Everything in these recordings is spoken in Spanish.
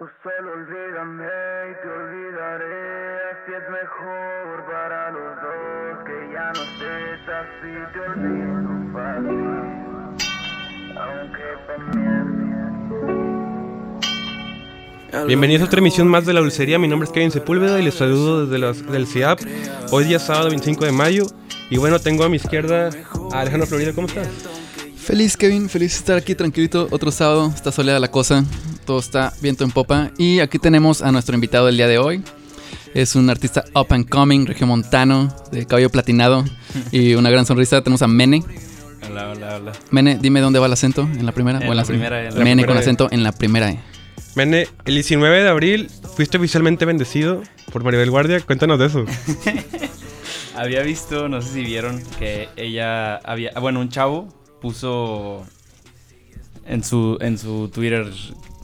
Tú solo olvídame y te olvidaré, así es mejor para los dos que ya no estés así te olvido fácil, aunque también. Bienvenidos a otra emisión más de la dulcería. Mi nombre es Kevin Sepúlveda y les saludo desde los, del CIAP. Hoy día sábado 25 de mayo. Y bueno, tengo a mi izquierda a Alejandro Florida. ¿Cómo estás? Feliz Kevin, feliz de estar aquí tranquilito. Otro sábado, está soleada la cosa, todo está viento en popa. Y aquí tenemos a nuestro invitado del día de hoy. Es un artista up and coming, regiomontano, de cabello platinado y una gran sonrisa. Tenemos a Mene. Hola, hola, hola. Mene, dime dónde va el acento, en la primera En o en la la, segunda? primera, en la Mene primera. con acento en la primera. E. Mene, el 19 de abril fuiste oficialmente bendecido por Maribel Guardia. Cuéntanos de eso. Había visto, no sé si vieron, que ella había. Bueno, un chavo puso en su, en su Twitter.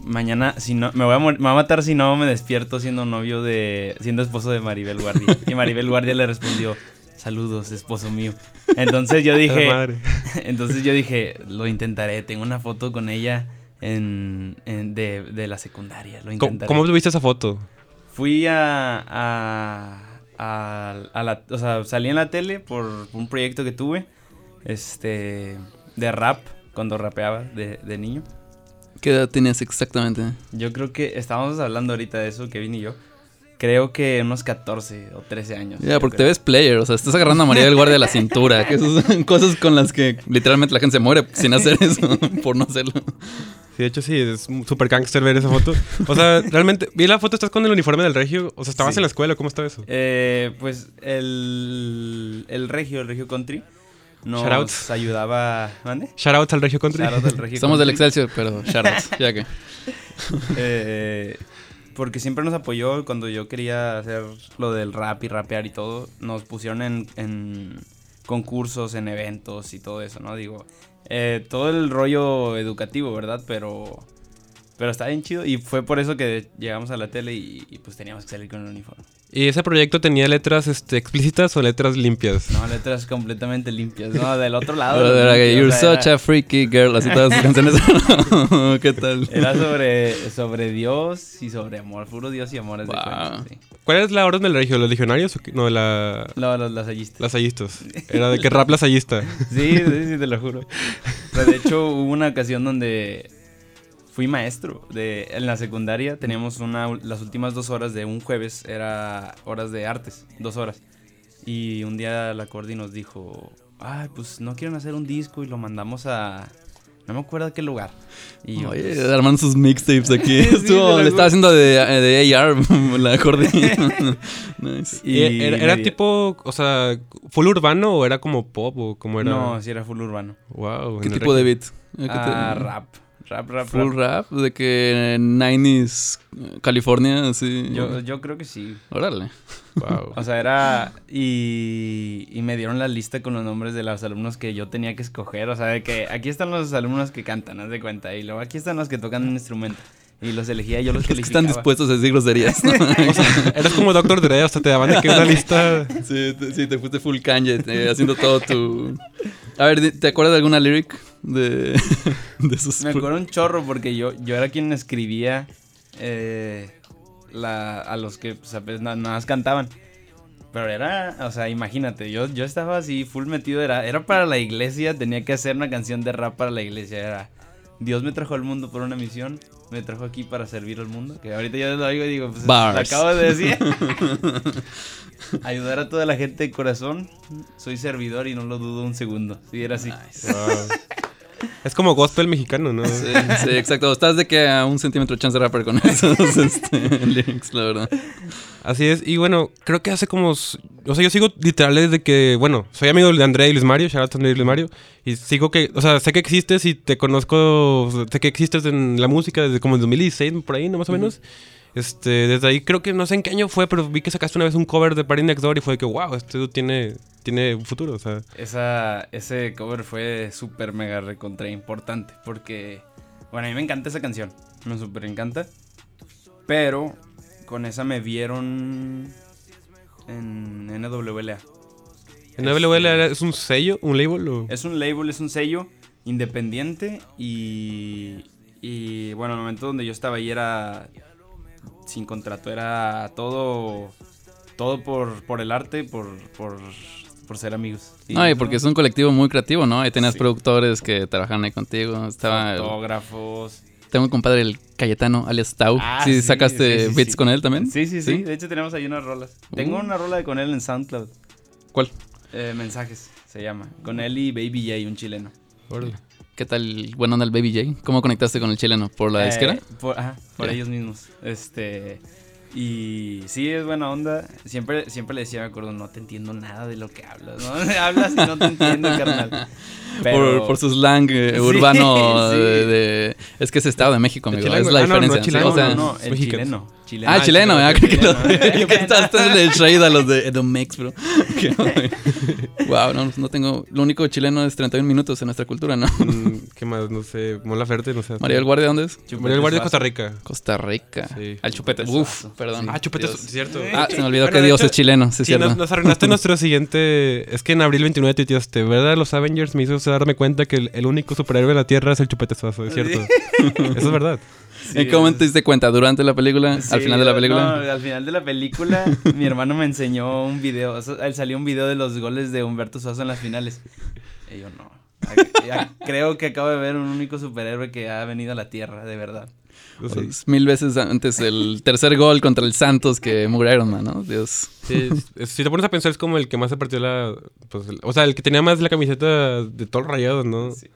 Mañana, si no, me voy, a me voy a matar si no me despierto siendo novio de. siendo esposo de Maribel Guardia. Y Maribel Guardia le respondió: Saludos, esposo mío. Entonces yo dije. Entonces yo dije, lo intentaré. Tengo una foto con ella en, en- de, de la secundaria. Lo ¿Cómo, intentaré. cómo tuviste esa foto? Fui a, a, a, a la, o sea, salí en la tele por un proyecto que tuve, este, de rap, cuando rapeaba de, de niño. ¿Qué edad tenías exactamente? Yo creo que estábamos hablando ahorita de eso, Kevin y yo. Creo que unos 14 o 13 años. Ya, porque te ves player, o sea, estás agarrando a María del Guardia de la cintura, que esas son cosas con las que literalmente la gente se muere sin hacer eso, por no hacerlo. Sí, de hecho sí, es súper gangster ver esa foto. O sea, realmente, vi la foto, estás con el uniforme del regio. O sea, ¿estabas Sí. en la escuela? ¿Cómo estaba eso? Eh, pues el, el regio, el regio country, nos Shoutouts. ayudaba... ¿Mande? Shoutouts al regio country. Shoutouts al regio Somos del. Excelsior, pero shoutouts, ya que. Eh, porque siempre nos apoyó cuando yo quería hacer lo del rap y rapear y todo. Nos pusieron en, en concursos, en eventos y todo eso, ¿no? Digo, eh, todo el rollo educativo, ¿verdad? Pero, pero está bien chido y fue por eso que llegamos a la tele y, y, pues teníamos que salir con el uniforme. ¿Y ese proyecto tenía letras este, explícitas o letras limpias? No, letras completamente limpias, ¿no? Del otro lado. Pero era que, You're o sea, such era- a freaky girl, así todas sus canciones. ¿Qué tal? Era sobre, sobre Dios y sobre amor, puro Dios y amor. es de Wow. cuenta, sí. ¿Cuál es la orden del regio? ¿Los legionarios o qué? No, la... No, los lasallistas. Lasallistas. Era de que rap lasallista. Sí, sí, sí, te lo juro. O sea, de hecho, hubo una ocasión donde fui maestro. De, en la secundaria teníamos una, las últimas dos horas de un jueves, era horas de artes, dos horas. Y un día la Cordi nos dijo, ay, pues no quieren hacer un disco y lo mandamos a... No me acuerdo a qué lugar. Y yo, Oye, pues, armando sus mixtapes aquí. Sí, Estuvo- le estaba haciendo de, de AR, la acordeón. nice. y ¿Era, era- tipo, o sea, full urbano o era como pop o cómo era? No, sí era full urbano. Wow. ¿Qué tipo de beat? ¿A qué Ah, rap. Rap, rap, Full rap. rap, de que 90s eh, California, así. Yo, yo creo que sí. Órale. Wow. O sea, era. Y, y me dieron la lista con los nombres de los alumnos que yo tenía que escoger. O sea, de que aquí están los alumnos que cantan, haz de cuenta. Y luego aquí están los que tocan un instrumento. Y los elegía yo los Los que están dispuestos a decir groserías. ¿no? Eras como Doctor Dre, hasta te daban de que una lista. sí, te, sí, te fuiste full Kanye, eh, haciendo todo tu... A ver, ¿te acuerdas de alguna lyric de, de esos? Me acuerdo un chorro porque yo, yo era quien escribía eh, la, a los que pues, nada más cantaban. Pero era, o sea, imagínate, yo, yo estaba así full metido, era, era para la iglesia, tenía que hacer una canción de rap para la iglesia, era Dios me trajo al mundo por una misión, me trajo aquí para servir al mundo, que ahorita yo lo oigo y digo, pues Bars. acabo de decir. Ayudar a toda la gente de corazón, soy servidor y no lo dudo un segundo, si era así. Wow. Es como gospel mexicano, ¿no? Sí, sí, exacto. Estás de que a un centímetro chance rapper con esos este, lyrics, la verdad. Así es. Y bueno, creo que hace como. O sea, yo sigo literal desde que. Bueno, soy amigo de André y Luis Mario. Shout out a André y Luis Mario. Y sigo que. O sea, sé que existes y te conozco. Sé que existes en la música desde como el 2016, por ahí, ¿no? Más o menos. Este, desde ahí creo que no sé en qué año fue, pero vi que sacaste una vez un cover de Party Next Door y fue de que, wow, este dude tiene, tiene futuro, o sea. Esa, ese cover fue súper mega recontra importante porque, bueno, a mí me encanta esa canción, me súper encanta, pero con esa me vieron en NWLA. ¿En WL era- es un sello, un label o...? Es un label, es un sello independiente y, y bueno, el momento donde yo estaba ahí era sin contrato, era todo, todo por, por el arte, por, por, por ser amigos. No, y porque es un colectivo muy creativo, ¿no? Ahí tenías Sí. productores que trabajan ahí contigo. Estaba. el- Fotógrafos. tengo un compadre, el Cayetano, alias Tau. Ah, sí, sí, sacaste sí, beats con él también? Sí, sí, sí. De hecho, tenemos ahí unas rolas. Tengo Uh. una rola de con él en SoundCloud. ¿Cuál? Eh, mensajes se llama. Con él y Baby J, un chileno. Órale. ¿Qué tal, buena onda el Baby J? ¿Cómo conectaste con el chileno? ¿Por la Eh, disquera? Por, ajá, por Ya. ellos mismos. Este. Y sí, es buena onda. Siempre, siempre le decía, me acuerdo, no te entiendo nada de lo que hablas, ¿no? Hablas y no te entiendo, carnal. Pero- Por, por su slang eh, Sí, urbano sí. de, de- Es que es estado de México, amigo. Es la Ah, no, no, diferencia. chileno, o sea, no, el chileno. Chileno. Ah, chileno, chileno, ah, creí que lo. chileno. Yo que estabas en el shade a los de Edomex, bro. wow, no, no tengo. Lo único chileno es 31 minutos en nuestra cultura, ¿no? Mm, ¿Qué más? No sé. Mola Ferte, no sé. María del Guardia, ¿dónde es? María del Guardia de Costa. Rica. Costa Rica. Sí. Al chupete. Uf, perdón. Ah, chupete, Dios. cierto. Ah, se me olvidó que Dios es chileno, sí, cierto. nos, nos arruinaste nuestro siguiente. Es que en abril 29 tuiteaste, ¿verdad? Los Avengers me hizo darme cuenta que el, el único superhéroe de la Tierra es el chupete suazo, es cierto. Eso es verdad. Sí, ¿En qué momento te diste cuenta? ¿Durante la película? Sí, ¿Al final de la película? No, al final de la película, mi hermano me enseñó un video. o sea, él salió un video de los goles de Humberto Suazo en las finales. Y yo, no. Creo que acabo de ver un único superhéroe que ha venido a la Tierra, de verdad. Sí. Pues, mil veces antes el tercer gol contra el Santos que Iron Man, ¿no? Dios. Sí, si te pones a pensar, es como el que más se partió la. Pues, el- o sea, el que tenía más la camiseta de todos rayados, ¿no? Sí.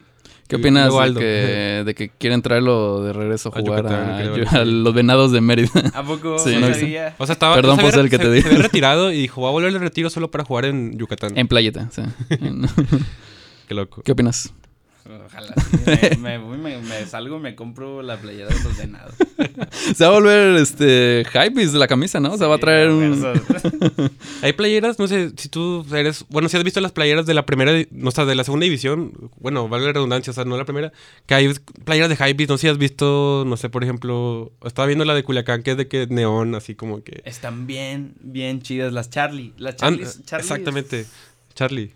¿Qué opinas de que, de que quieren traerlo de regreso a A jugar Yucatán, a, a sí. los venados de Mérida? ¿A poco Sí, no sabía? O sea, estaba. Perdón por ser el que te se- digo. Se había retirado y dijo, voy a volver al retiro solo para jugar en Yucatán. en playeta, sí. Qué loco. ¿Qué opinas? Ojalá. sí, Me, me voy, me, me salgo y me compro la playera de los venados. Se va a volver este hype la camisa, ¿no? O sea, va a traer un... Hay playeras, no sé si tú eres. Bueno, si has visto las playeras de la primera, no, o sea, de la segunda división. Bueno, vale la redundancia, o sea, no la primera. Que hay playeras de Hypebeast, no sé si has visto, no sé, por ejemplo. Estaba viendo la de Culiacán, que es de que neón, así como que. Están bien, bien chidas las Charlie. Las Charlie. Charlie exactamente. Charlie.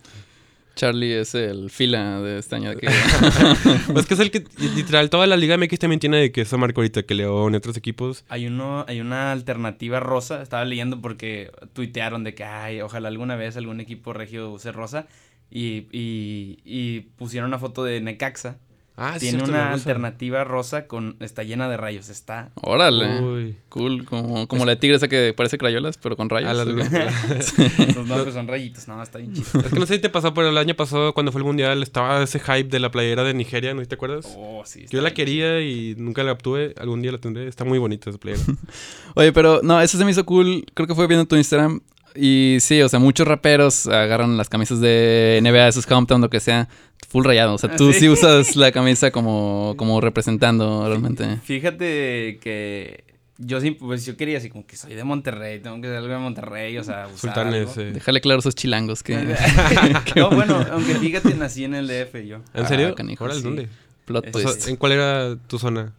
Charlie es el fila de este año. Que... Pues que es el que, literal, toda la Liga MX también tiene de que eso marca ahorita, que León y otros equipos. Hay uno, hay una alternativa rosa. Estaba leyendo porque tuitearon de que ay, ojalá alguna vez algún equipo regio use rosa. Y, y, y pusieron una foto de Necaxa. Ah, Tiene cierto, una alternativa rosa con. está llena de rayos. Está. Órale. Uy. Cool, como, como la de tigre esa que parece crayolas, pero con rayos. Ah, Los nombres son rayitos. No, está bien chido. Es que no sé si te pasó, pero el año pasado, cuando fue el mundial, estaba ese hype de la playera de Nigeria, ¿no te acuerdas? Oh, sí. Yo la quería y nunca la obtuve. Algún día la tendré. Está muy bonita esa playera. Oye, pero no, eso se me hizo cool. Creo que fue viendo tu Instagram. Y sí, o sea, muchos raperos agarran las camisas de NBA, de sus hometown, lo que sea, full rayado. O sea, tú Sí. sí, usas la camisa como, como representando realmente. Fíjate que yo sí, pues yo quería así como que soy de Monterrey, tengo que ser algo de Monterrey, o sea, usar Sultanes. algo. eh. Déjale claro a esos chilangos que. no, bueno, aunque fíjate, nací en el DF yo. ¿En serio? Ah, sí. ¿dónde? Plot twist. ¿En cuál era tu zona?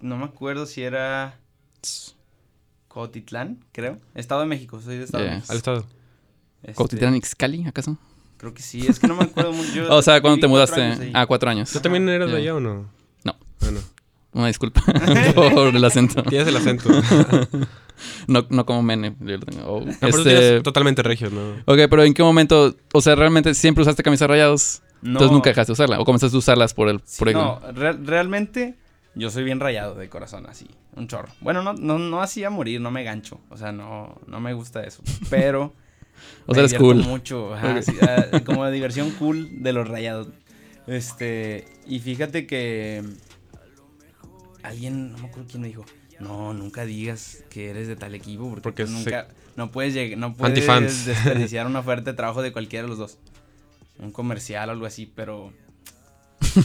No me acuerdo si era Cotitlán, creo. Estado de México, soy de Estado Yeah. de México. Al estado. Este, ¿Cuautitlán Ixcali, acaso? Creo que sí, es que no me acuerdo mucho. Yo O sea, cuando te cuatro mudaste. ahí. Ah, cuatro años. ¿Tú también eras de allá o no? No. Ah, no. Una disculpa por el acento. Tienes el acento. No, no como Mene. yo lo tengo. Oh, No, pero tú este, totalmente regio, ¿no? Ok, pero ¿en qué momento? O sea, realmente siempre usaste camisas rayados. No, Entonces nunca dejaste de usarla. O comenzaste a usarlas por el. sí, por el- no, re- realmente yo soy bien rayado de corazón, así, un chorro. Bueno, no, no, no así a morir, no me gancho. O sea, no, no me gusta eso. Pero O sea, divierto cool. mucho, ajá, Ok. sí, ah, como la diversión cool de los rayados. Este, y fíjate que alguien, no me acuerdo quién me dijo, no, nunca digas que eres de tal equipo porque, Porque tú se- nunca, no puedes llegar, no puedes desperdiciar una oferta de trabajo de cualquiera de los dos. Un comercial o algo así, pero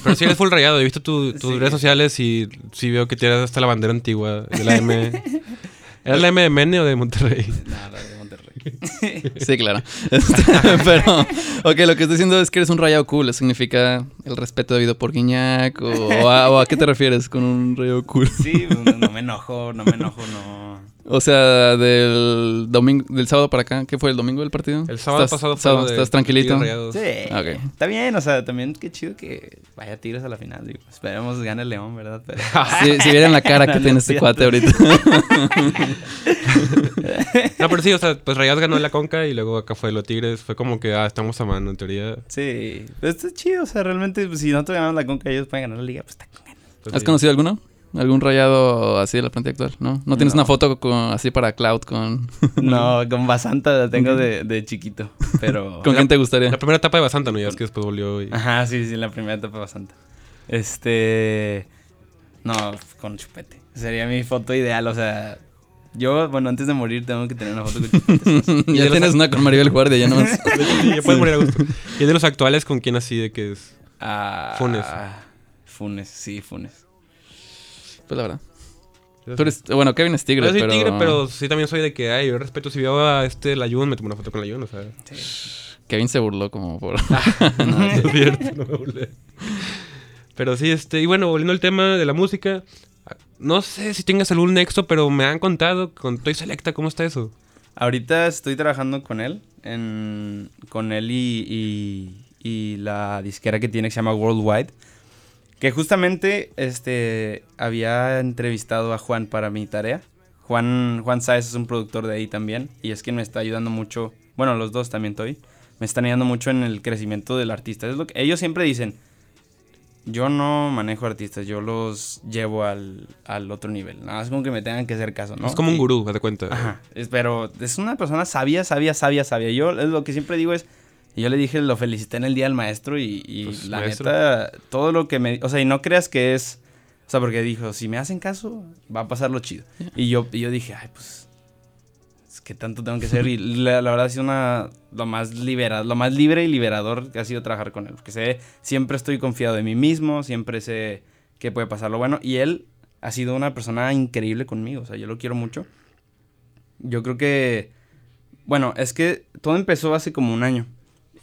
Pero sí eres full rayado. He visto tu- tus Sí. redes sociales y sí veo que tienes hasta la bandera antigua de la M. ¿Era la M de Mene o de Monterrey? nada, de Monterrey. Sí, claro. Este, pero, ok, lo que estoy diciendo es que eres un rayado cool. ¿Significa el respeto debido por Guiñac? O, a, o a qué te refieres con un rayado cool? Sí, pues, no, no me enojo, no me enojo, no. O sea, del domingo, del sábado para acá, ¿qué fue el domingo del partido? El sábado ¿Estás- pasado sábado, ¿Estás tranquilito? Sí, Ok. está bien, o sea, también qué chido que vaya Tigres a la final. Digo, esperemos gane el León, ¿verdad? Pero... Si, si vieran la cara que No, tiene no, este cuate ahorita. No, pero sí, o sea, pues Rayados ganó la Conca y luego acá fue lo Tigres. Fue como que, ah, estamos a mano, en teoría. Sí, pues está chido, o sea, realmente, pues, si nosotros ganamos la Conca, ellos pueden ganar la liga, pues está con ganas. Pues, ¿Has sí. conocido alguno? ¿Algún rayado así de la plantilla actual? ¿No? ¿No tienes No. una foto con, así para Cloud con... No, con Basanta la tengo de, de chiquito, pero... ¿Con quién te gustaría? La primera etapa de Basanta, ¿no? Ya es que después volvió y... Ajá, sí, sí, la primera etapa Basanta. Este... No, con Chupete. Sería mi foto ideal, o sea... Yo, bueno, antes de morir tengo que tener una foto con Chupete. ya tienes una con Maribel Guardia, ya no más. Sí, ya puedes morir a gusto. Y de los actuales, ¿con quién así de que es? Ah, Funes. Funes, sí, Funes. Pues la verdad. Tú eres, bueno, Kevin es tigre, Yo soy pero... tigre, pero sí también soy de que, ay, yo respeto. Si veo a este Layun, me tomo una foto con Layun, o sea. Kevin se burló como por... no, es cierto, no me burlé. Pero sí, este, y bueno, volviendo al tema de la música, no sé si tengas algún nexo, pero me han contado con Toy Selecta, ¿cómo está eso? Ahorita estoy trabajando con él, en, con él y, y, y la disquera que tiene que se llama Worldwide. Que justamente este, había entrevistado a Juan para mi tarea. Juan, Juan Sáez es un productor de ahí también y es quien me está ayudando mucho. Bueno, los dos también estoy. Me están ayudando mucho en el crecimiento del artista. Es lo que, ellos siempre dicen, yo no manejo artistas, yo los llevo al, al otro nivel. Nada más como que me tengan que hacer caso, ¿no? Es como un gurú, haz de cuenta. Ajá, es- pero es una persona sabia, sabia, sabia, sabia. Yo es lo que siempre digo es, y yo le dije, lo felicité en el día del maestro y, y Pues, la maestro. neta, todo lo que me... O sea, y no creas que es... O sea, porque dijo, si me hacen caso, va a pasar lo chido. Y yo, y yo dije, ay, pues... Es que tanto tengo que ser. Y la, la verdad ha sido una... Lo más, libera, lo más libre y liberador que ha sido trabajar con él. Porque sé, siempre estoy confiado en mí mismo, siempre sé que puede pasar lo bueno. Y él ha sido una persona increíble conmigo. O sea, yo lo quiero mucho. Yo creo que... Bueno, es que todo empezó hace como un año.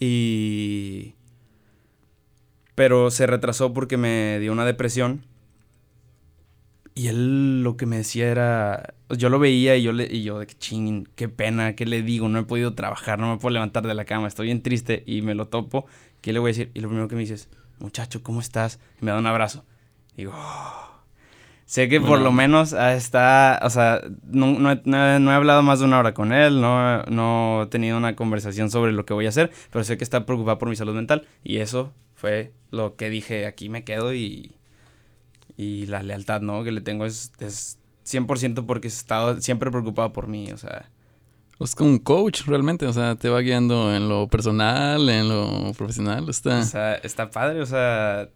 Y... Pero se retrasó porque me dio una depresión. Y él lo que me decía era... Yo lo veía y yo, le, y yo de que ching, qué pena, qué le digo, no he podido trabajar, no me puedo levantar de la cama, estoy bien triste y me lo topo. ¿Qué le voy a decir? Y lo primero que me dice es, muchacho, ¿cómo estás? Y me da un abrazo. Digo, "Oh". Sé que por Bueno. lo menos ah, está, o sea, no, no no he- no he hablado más de una hora con él, no, no he tenido una conversación sobre lo que voy a hacer, pero sé que está preocupado por mi salud mental y eso fue lo que dije, aquí me quedo y, y la lealtad, ¿no? Que le tengo es, es 100% porque he estado siempre preocupado por mí, o sea, Es como un coach realmente, o sea, te va guiando en lo personal, en lo profesional, está... o sea, está padre, o sea,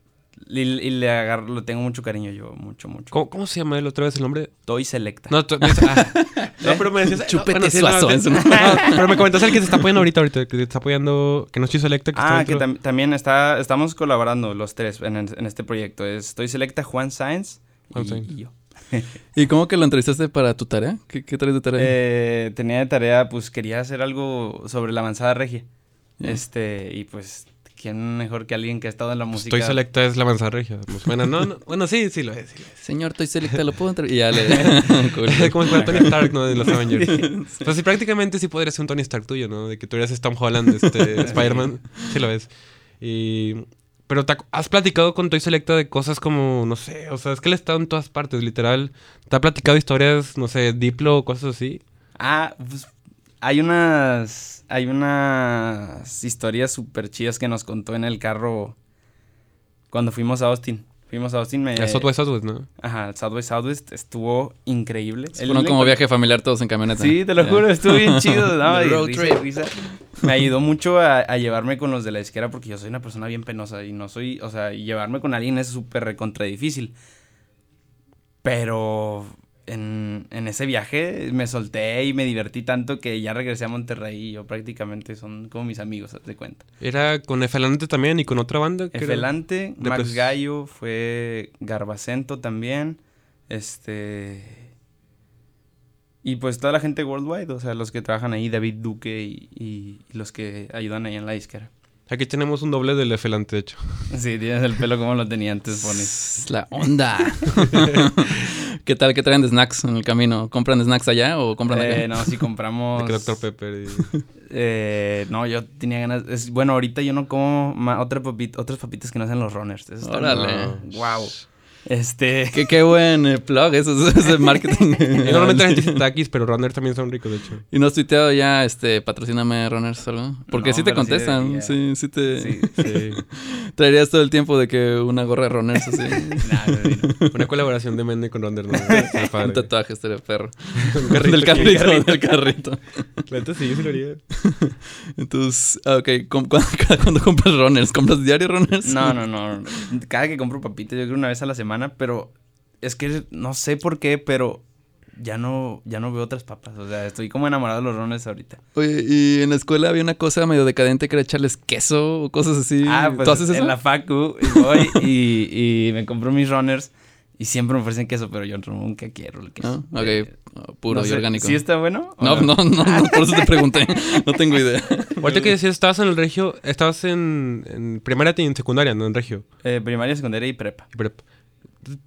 y, y le agarro, lo tengo mucho cariño yo, mucho, mucho. ¿Cómo, cómo se llama él otra vez el nombre? Toy Selecta. No, ah. no pero me decías... Chupete Suazo, no, no, pero me comentaste el que te está apoyando ahorita, ahorita, que te está apoyando, que no es Toy Selecta, que está Ah, que tam- también está, estamos colaborando los tres en, en este proyecto. Es- Estoy Selecta, Juan Sáenz Juan y, y yo. ¿Y cómo que lo entrevistaste para tu tarea? ¿Qué, qué traes de tarea? Eh, tenía de tarea, pues quería hacer algo sobre la avanzada regia. Este, y pues, ¿quién mejor que alguien que ha estado en la música? Toy Selecta es la manzana regia. Pues, Bueno, no, no, bueno, sí, sí lo es. Sí lo es. Señor, estoy selecta, ¿lo puedo entrevistar? Y ya le... Cool. Como si fuera Tony Stark, ¿no? De los Avengers. Pues sí, prácticamente sí podría ser un Tony Stark tuyo, ¿no? De que tú eres Tom Holland, este, Spider-Man. Sí lo es. Y... Pero te has platicado con Toy Selecta de cosas como, no sé, o sea, es que él ha estado en todas partes, literal. Te ha platicado historias, no sé, Diplo o cosas así. Ah, pues, hay unas, hay unas historias súper chidas que nos contó en el carro cuando fuimos a Austin. Fuimos a Austin, me... El South by Southwest, ¿no? Ajá, el South by Southwest estuvo increíble. Fueron le como viaje familiar todos en camioneta. Sí, te lo juro, estuvo bien chido. ¿no? Y road risa, trip. risa. Me ayudó mucho a, a llevarme con los de la disquera porque yo soy una persona bien penosa y no soy, o sea, llevarme con alguien es súper recontra difícil. Pero en, en ese viaje me solté y me divertí tanto que ya regresé a Monterrey y yo prácticamente son como mis amigos, de cuenta. Era con Efelante también y con otra banda. Efelante, Max pres- Gallo, fue Garbacento también. Este. Y pues toda la gente worldwide, o sea, los que trabajan ahí, David Duque y, y- y los que ayudan ahí en la disquera. Aquí tenemos un doble del Efelante, de hecho. Sí, tienes el pelo como lo tenía antes, Bonnie. La onda. ¿Qué tal? ¿Qué traen de snacks en el camino? ¿Compran snacks allá o compran acá? Eh, no, si compramos... De Dr. Pepper. y- Eh, no, yo tenía ganas. es- bueno, ahorita yo no como otra papita, otras papitas que no sean los runners. Eso está Órale. Wow. Este. Qué, qué buen eh, plug, eso es, ese marketing. Y normalmente la gente dice takis, pero runners también son ricos, de hecho. ¿Y no has tuiteado ya, este, patrocíname runners o algo? Porque No, sí te sí contestan, sí, sí te... Sí. Sí. Traerías todo el tiempo de que una gorra de runners así. Nah, güey, no. Una colaboración de Mende con runners. Un tatuaje estaría perro. Un carrito del aquí. carrito, del carrito. La neta sí, yo sí lo haría. Entonces, ah, ok, ¿cu- cu- cada cuando compras runners? ¿Compras diario runners? No, no, no. Cada que compro papitas, yo creo una vez a la semana, pero es que no sé por qué, pero ya no, ya no veo otras papas. O sea, estoy como enamorado de los runners ahorita. Oye, y en la escuela había una cosa medio decadente que era echarles queso o cosas así. Ah, pues ¿Tú haces eso? en la facu y voy y, y me compro mis runners y siempre me ofrecen queso, pero yo nunca quiero el queso. Ah, ok, Eh, puro no y sé, orgánico. ¿Sí está bueno? No, no, no, no, por eso te pregunté. No tengo idea. Ahorita que decías, estabas en el regio, estabas en, en primaria y en secundaria, ¿no? En regio. Eh, primaria, secundaria y prepa. y prep.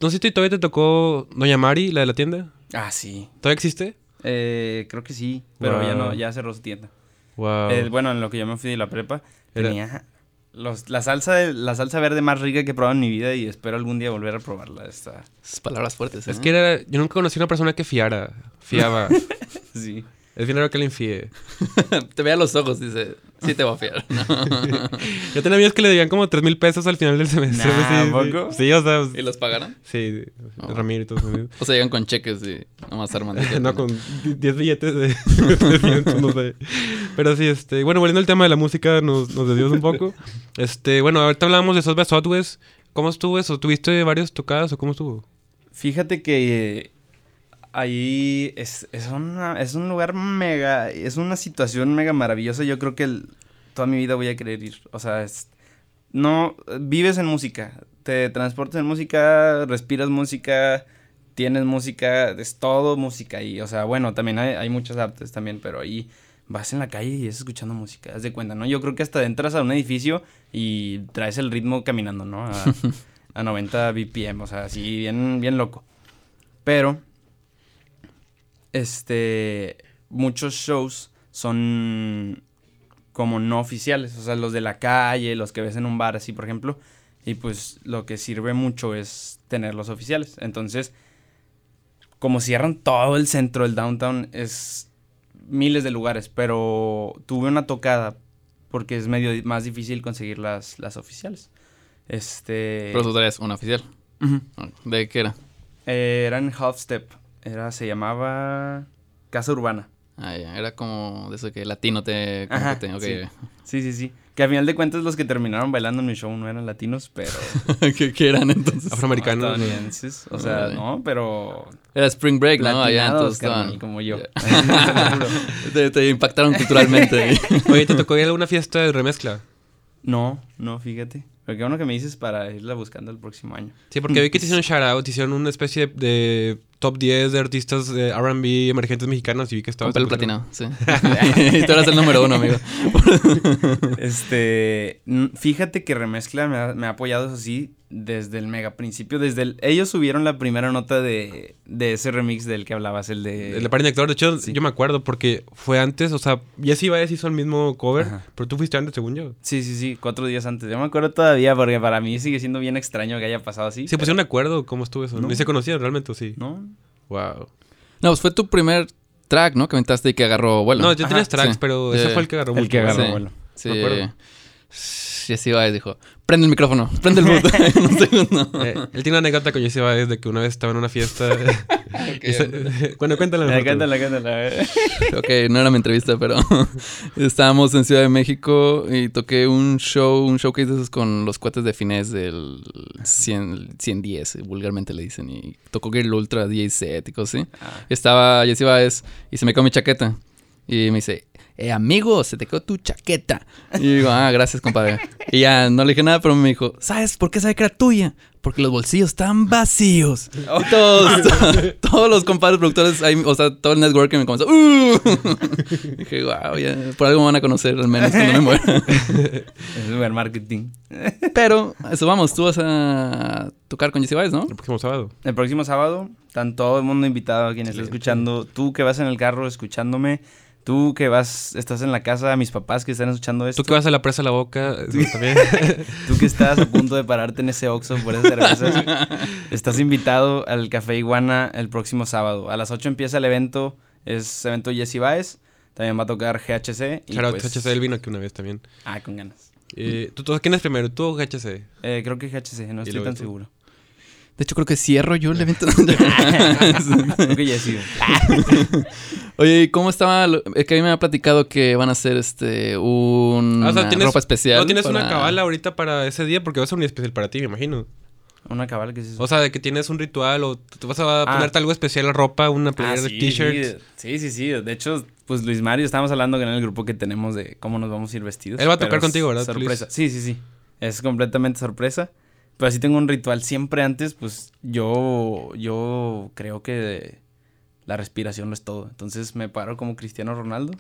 No sé si todavía te tocó Doña Mari, la de la tienda. Ah, sí. ¿Todavía existe? Eh, creo que sí, pero ya no, ya cerró su tienda. Wow. Eh, bueno, en lo que yo me fui de la prepa, Era- tenía los, la, salsa de- la salsa verde más rica que he probado en mi vida y espero algún día volver a probarla. Esta. Esas palabras fuertes. Es ¿eh? que era, yo nunca conocí a una persona que fiara, fiaba. Sí. Es bien raro que alguien fíe. te ve a los ojos, dice, sí te voy a fiar. Yo tenía amigos que le debían como 3 mil pesos al final del semestre. Nah, sí, sí. ¿poco? Sí, o sea, ¿Y los pagaron? sí, Oh. Ramiro y todos sus amigos. O sea, llegan con cheques y nomás arman. no, con 10 billetes de 300, no sé. Pero sí, este, bueno, volviendo al tema de la música, nos, nos desviamos un poco. Este, bueno, ahorita hablábamos de Southwest. ¿Cómo estuvo eso? ¿Tuviste varios tocadas o cómo estuvo? Fíjate que eh, ahí es, es, una- es un lugar mega, es una situación mega maravillosa. Yo creo que el- toda mi vida voy a querer ir. O sea, es, no, vives en música, te transportas en música, respiras música, tienes música, es todo música ahí. O sea, bueno, también hay, hay muchas artes también, pero ahí vas en la calle y es escuchando música, haz de cuenta, ¿no? Yo creo que hasta entras a un edificio y traes el ritmo caminando, ¿no? A, a 90 BPM, o sea, así bien, bien loco. Pero, este, muchos shows son como no oficiales, o sea, los de la calle, los que ves en un bar así, por ejemplo, y pues lo que sirve mucho es tener los oficiales. Entonces, como cierran todo el centro, el downtown, es miles de lugares, pero tuve una tocada porque es medio di- más difícil conseguir las, las oficiales. Este... Pero tú traes una oficial. ¿De qué era? Eh, era en Half Step. Era, se llamaba Casa Urbana. Ah, ya, era como de eso que latino te... Ajá, que te- sí. Sí, sí, sí. Que a final de cuentas los que terminaron bailando en mi show no eran latinos, pero ¿Qué, qué eran entonces? Afroamericanos. ¿no? estadounidenses. O sea, no, pero Era Spring Break, ¿no? Allá entonces carnal, estaban... como yo. Te, te impactaron culturalmente. Oye, ¿te tocó ir a alguna fiesta de remezcla? no, no, fíjate. Pero qué bueno que me dices para irla buscando el próximo año. Sí, porque vi que te hicieron shout out, te hicieron una especie de, de top 10 de artistas de RB emergentes mexicanos y vi que estaba. Con pelo platinado, sí. y tú eras el número uno, amigo. Este, fíjate que Remezcla me ha, me ha apoyado, eso sí, desde el mega principio. Desde el, ellos subieron la primera nota de, de ese remix del que hablabas, el de... El de Party Next Door, de hecho, Sí. yo me acuerdo porque fue antes, o sea, Jesse Baez hizo el mismo cover, Ajá. pero tú fuiste antes, según yo. Sí, sí, sí, cuatro días antes. Yo me acuerdo todavía porque para mí sigue siendo bien extraño que haya pasado así. Sí, pero- pusieron de acuerdo cómo estuvo eso. No. Ni se conocían realmente, ¿o sí. ¿No? Wow. No, pues fue tu primer track, ¿no? Que aventaste y que agarró vuelo. No, ya Ajá, tenías tracks, sí. pero ese fue el que agarró El mucho, que agarró sí. vuelo. Sí. me acuerdo. Jesse Baez dijo, prende el micrófono, prende el boot. en un segundo. Eh, él tiene una anécdota con Jesse Baez de que una vez estaba en una fiesta. y se- bueno, cuéntala. La mejor tú. cántala, cántala. ok, no era mi entrevista, pero estábamos en Ciudad de México y toqué un show, un showcase de esos con los cuates de Finés del 100, 110, eh, vulgarmente le dicen, y tocó Girl Ultra, DJ set y cosas así. Ah. Estaba Jesse Baez y se me quedó mi chaqueta. Y me dice, eh, amigo, se te quedó tu chaqueta. Y digo, ah, gracias, compadre. Y ya no le dije nada, pero me dijo, ¿sabes por qué sabe que era tuya? Porque los bolsillos están vacíos. Oh. Y todos, todos los compadres productores, ahí, o sea, todo el networking me comenzó. "Uh". Dije, wow, ya, por algo me van a conocer al menos cuando me muera. Es buen marketing. Pero, eso vamos, tú vas a tocar con Jesse Baez, ¿no? El próximo sábado. El próximo sábado, están todo el mundo invitado a quien esté escuchando. Tú que vas en el carro escuchándome. Tú que vas, estás en la casa, mis papás que están escuchando esto. Tú que vas a la presa a la boca, eso también. Tú que estás a punto de pararte en ese Oxxo por esas cervezas. estás invitado al Café Iguana el próximo sábado. A las 8 empieza el evento. Es evento Jesse Baez. También va a tocar GHC. y out pues- GHC, él vino aquí una vez también. Ah, con ganas. Eh, ¿tú, tú, ¿Quién es primero? ¿Tú o GHC? Eh, creo que GHC, no estoy tan tú. seguro. De hecho, creo que cierro yo el evento. creo que Jesse. Oye, ¿y cómo estaba? Es que a mí me ha platicado que van a hacer este un Ah, o sea, tienes- ropa especial. ¿No tienes una cabala ahorita para ese día? Porque va a ser un día especial para ti, me imagino. Una cabal que es eso. O sea, de que tienes un ritual o tú vas a Ah. ponerte algo especial a ropa, una Ah, playera de sí, t-shirts. Sí, sí, sí. De hecho, pues Luis Mario, estábamos hablando en el grupo que tenemos de cómo nos vamos a ir vestidos. Él va a tocar contigo, ¿verdad, Sorpresa. Sí, sí, sí. Es completamente sorpresa. Pero así tengo un ritual siempre antes, pues yo, yo creo que la respiración no es todo. Entonces me paro como Cristiano Ronaldo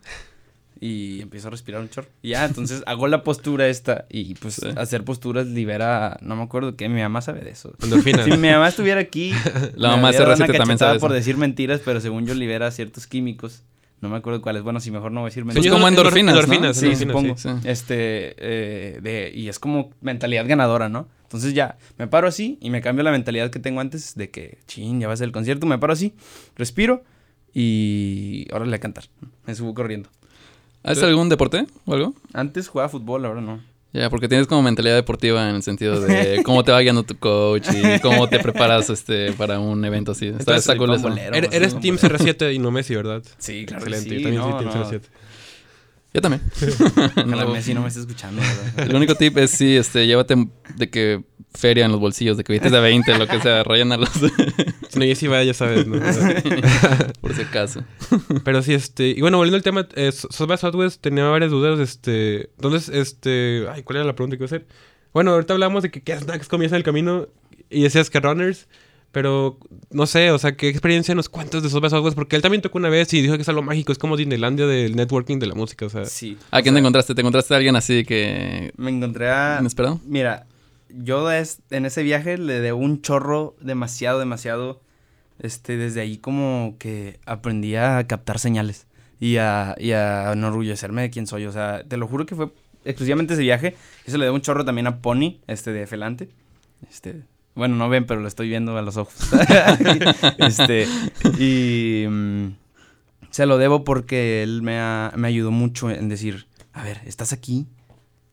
y empiezo a respirar un chorro. Y ya, entonces hago la postura esta y pues Sí. hacer posturas libera, no me acuerdo qué, mi mamá sabe de eso. Endorfinas. Si mi mamá estuviera aquí, La mamá de hubiera dado CR7 una también sabe eso. por decir mentiras, pero según yo libera ciertos químicos. No me acuerdo cuáles. Bueno, si mejor no voy a decir Pues mentiras. como endor- endorfinas, ¿no? endorfinas, Sí, endorfinas, supongo. sí. Este, eh, de, y es como mentalidad ganadora, ¿no? Entonces ya, me paro así y me cambio la mentalidad que tengo antes de que, chin, ya va a ser el concierto. Me paro así, respiro y órale a cantar. Me subo corriendo. ¿Haces algún deporte o algo? Antes jugaba fútbol, ahora no. Ya, porque tienes como mentalidad deportiva en el sentido de cómo te va guiando tu coach y cómo te preparas este para un evento así. Está, Entonces está cool eso. Eres, Team puede. CR7 y no Messi, ¿verdad? Sí, claro que Excelente. sí. Yo también no, soy Team no. CR7. Yo también. Ojalá No. Messi no me esté escuchando, ¿verdad? El único tip es sí, este, llévate de que feria en los bolsillos, de que billetes de 20, lo que sea, rayan a los Si no, Jessy va, ya sabes, ¿no? por si acaso. Pero sí, este... Y bueno, volviendo al tema, eh, Soba Southwest tenía varias dudas, este... ¿Dónde es, este... Ay, ¿cuál era la pregunta que iba a hacer? Bueno, ahorita hablamos de que qué snacks comías en el camino y decías que runners, pero no sé, o sea, ¿qué experiencia nos cuentas de Soba Southwest? Porque él también tocó una vez y dijo que es algo mágico, es como Disneylandia del networking de la música, o sea... Sí. ¿A o quién sea, te encontraste? ¿Te encontraste a alguien así que Me encontré a... inesperado? Mira, yo es- en ese viaje le debo un chorro demasiado, demasiado. Este, desde ahí como que aprendí a captar señales y a, y a enorgullecerme de quién soy. O sea, te lo juro que fue exclusivamente ese viaje. Eso le debo un chorro también a Pony, este, de Felante. Este, bueno, no ven, pero lo estoy viendo a los ojos. este, y mm, se lo debo porque él me, ha- me ayudó mucho en decir, a ver, estás aquí,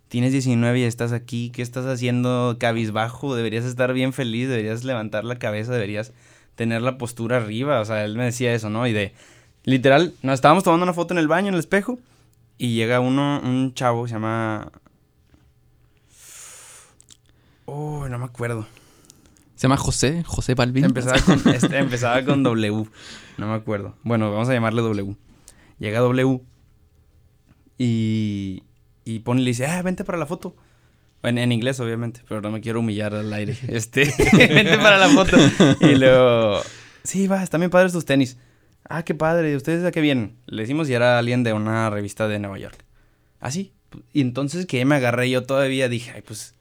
tienes 19 y estás aquí, ¿qué estás haciendo cabizbajo? Deberías estar bien feliz, deberías levantar la cabeza, deberías tener la postura arriba. O sea, él me decía eso, ¿no? Y de, literal, nos estábamos tomando una foto en el baño, en el espejo, y llega uno, un chavo, se llama... Oh, no me acuerdo. Se llama José, José Balvin. Empezaba con, este, empezaba con W. No me acuerdo. Bueno, vamos a llamarle W. Llega W. Y. Y Pony le dice, ah, vente para la foto. En, en inglés, obviamente, pero no me quiero humillar al aire. Este, vente para la foto. Y luego, sí, va, están bien padres tus tenis. Ah, qué padre, ¿ustedes a qué vienen? Le decimos y era alguien de una revista de Nueva York. Ah, sí. Y entonces que me agarré yo todavía dije, ay, pues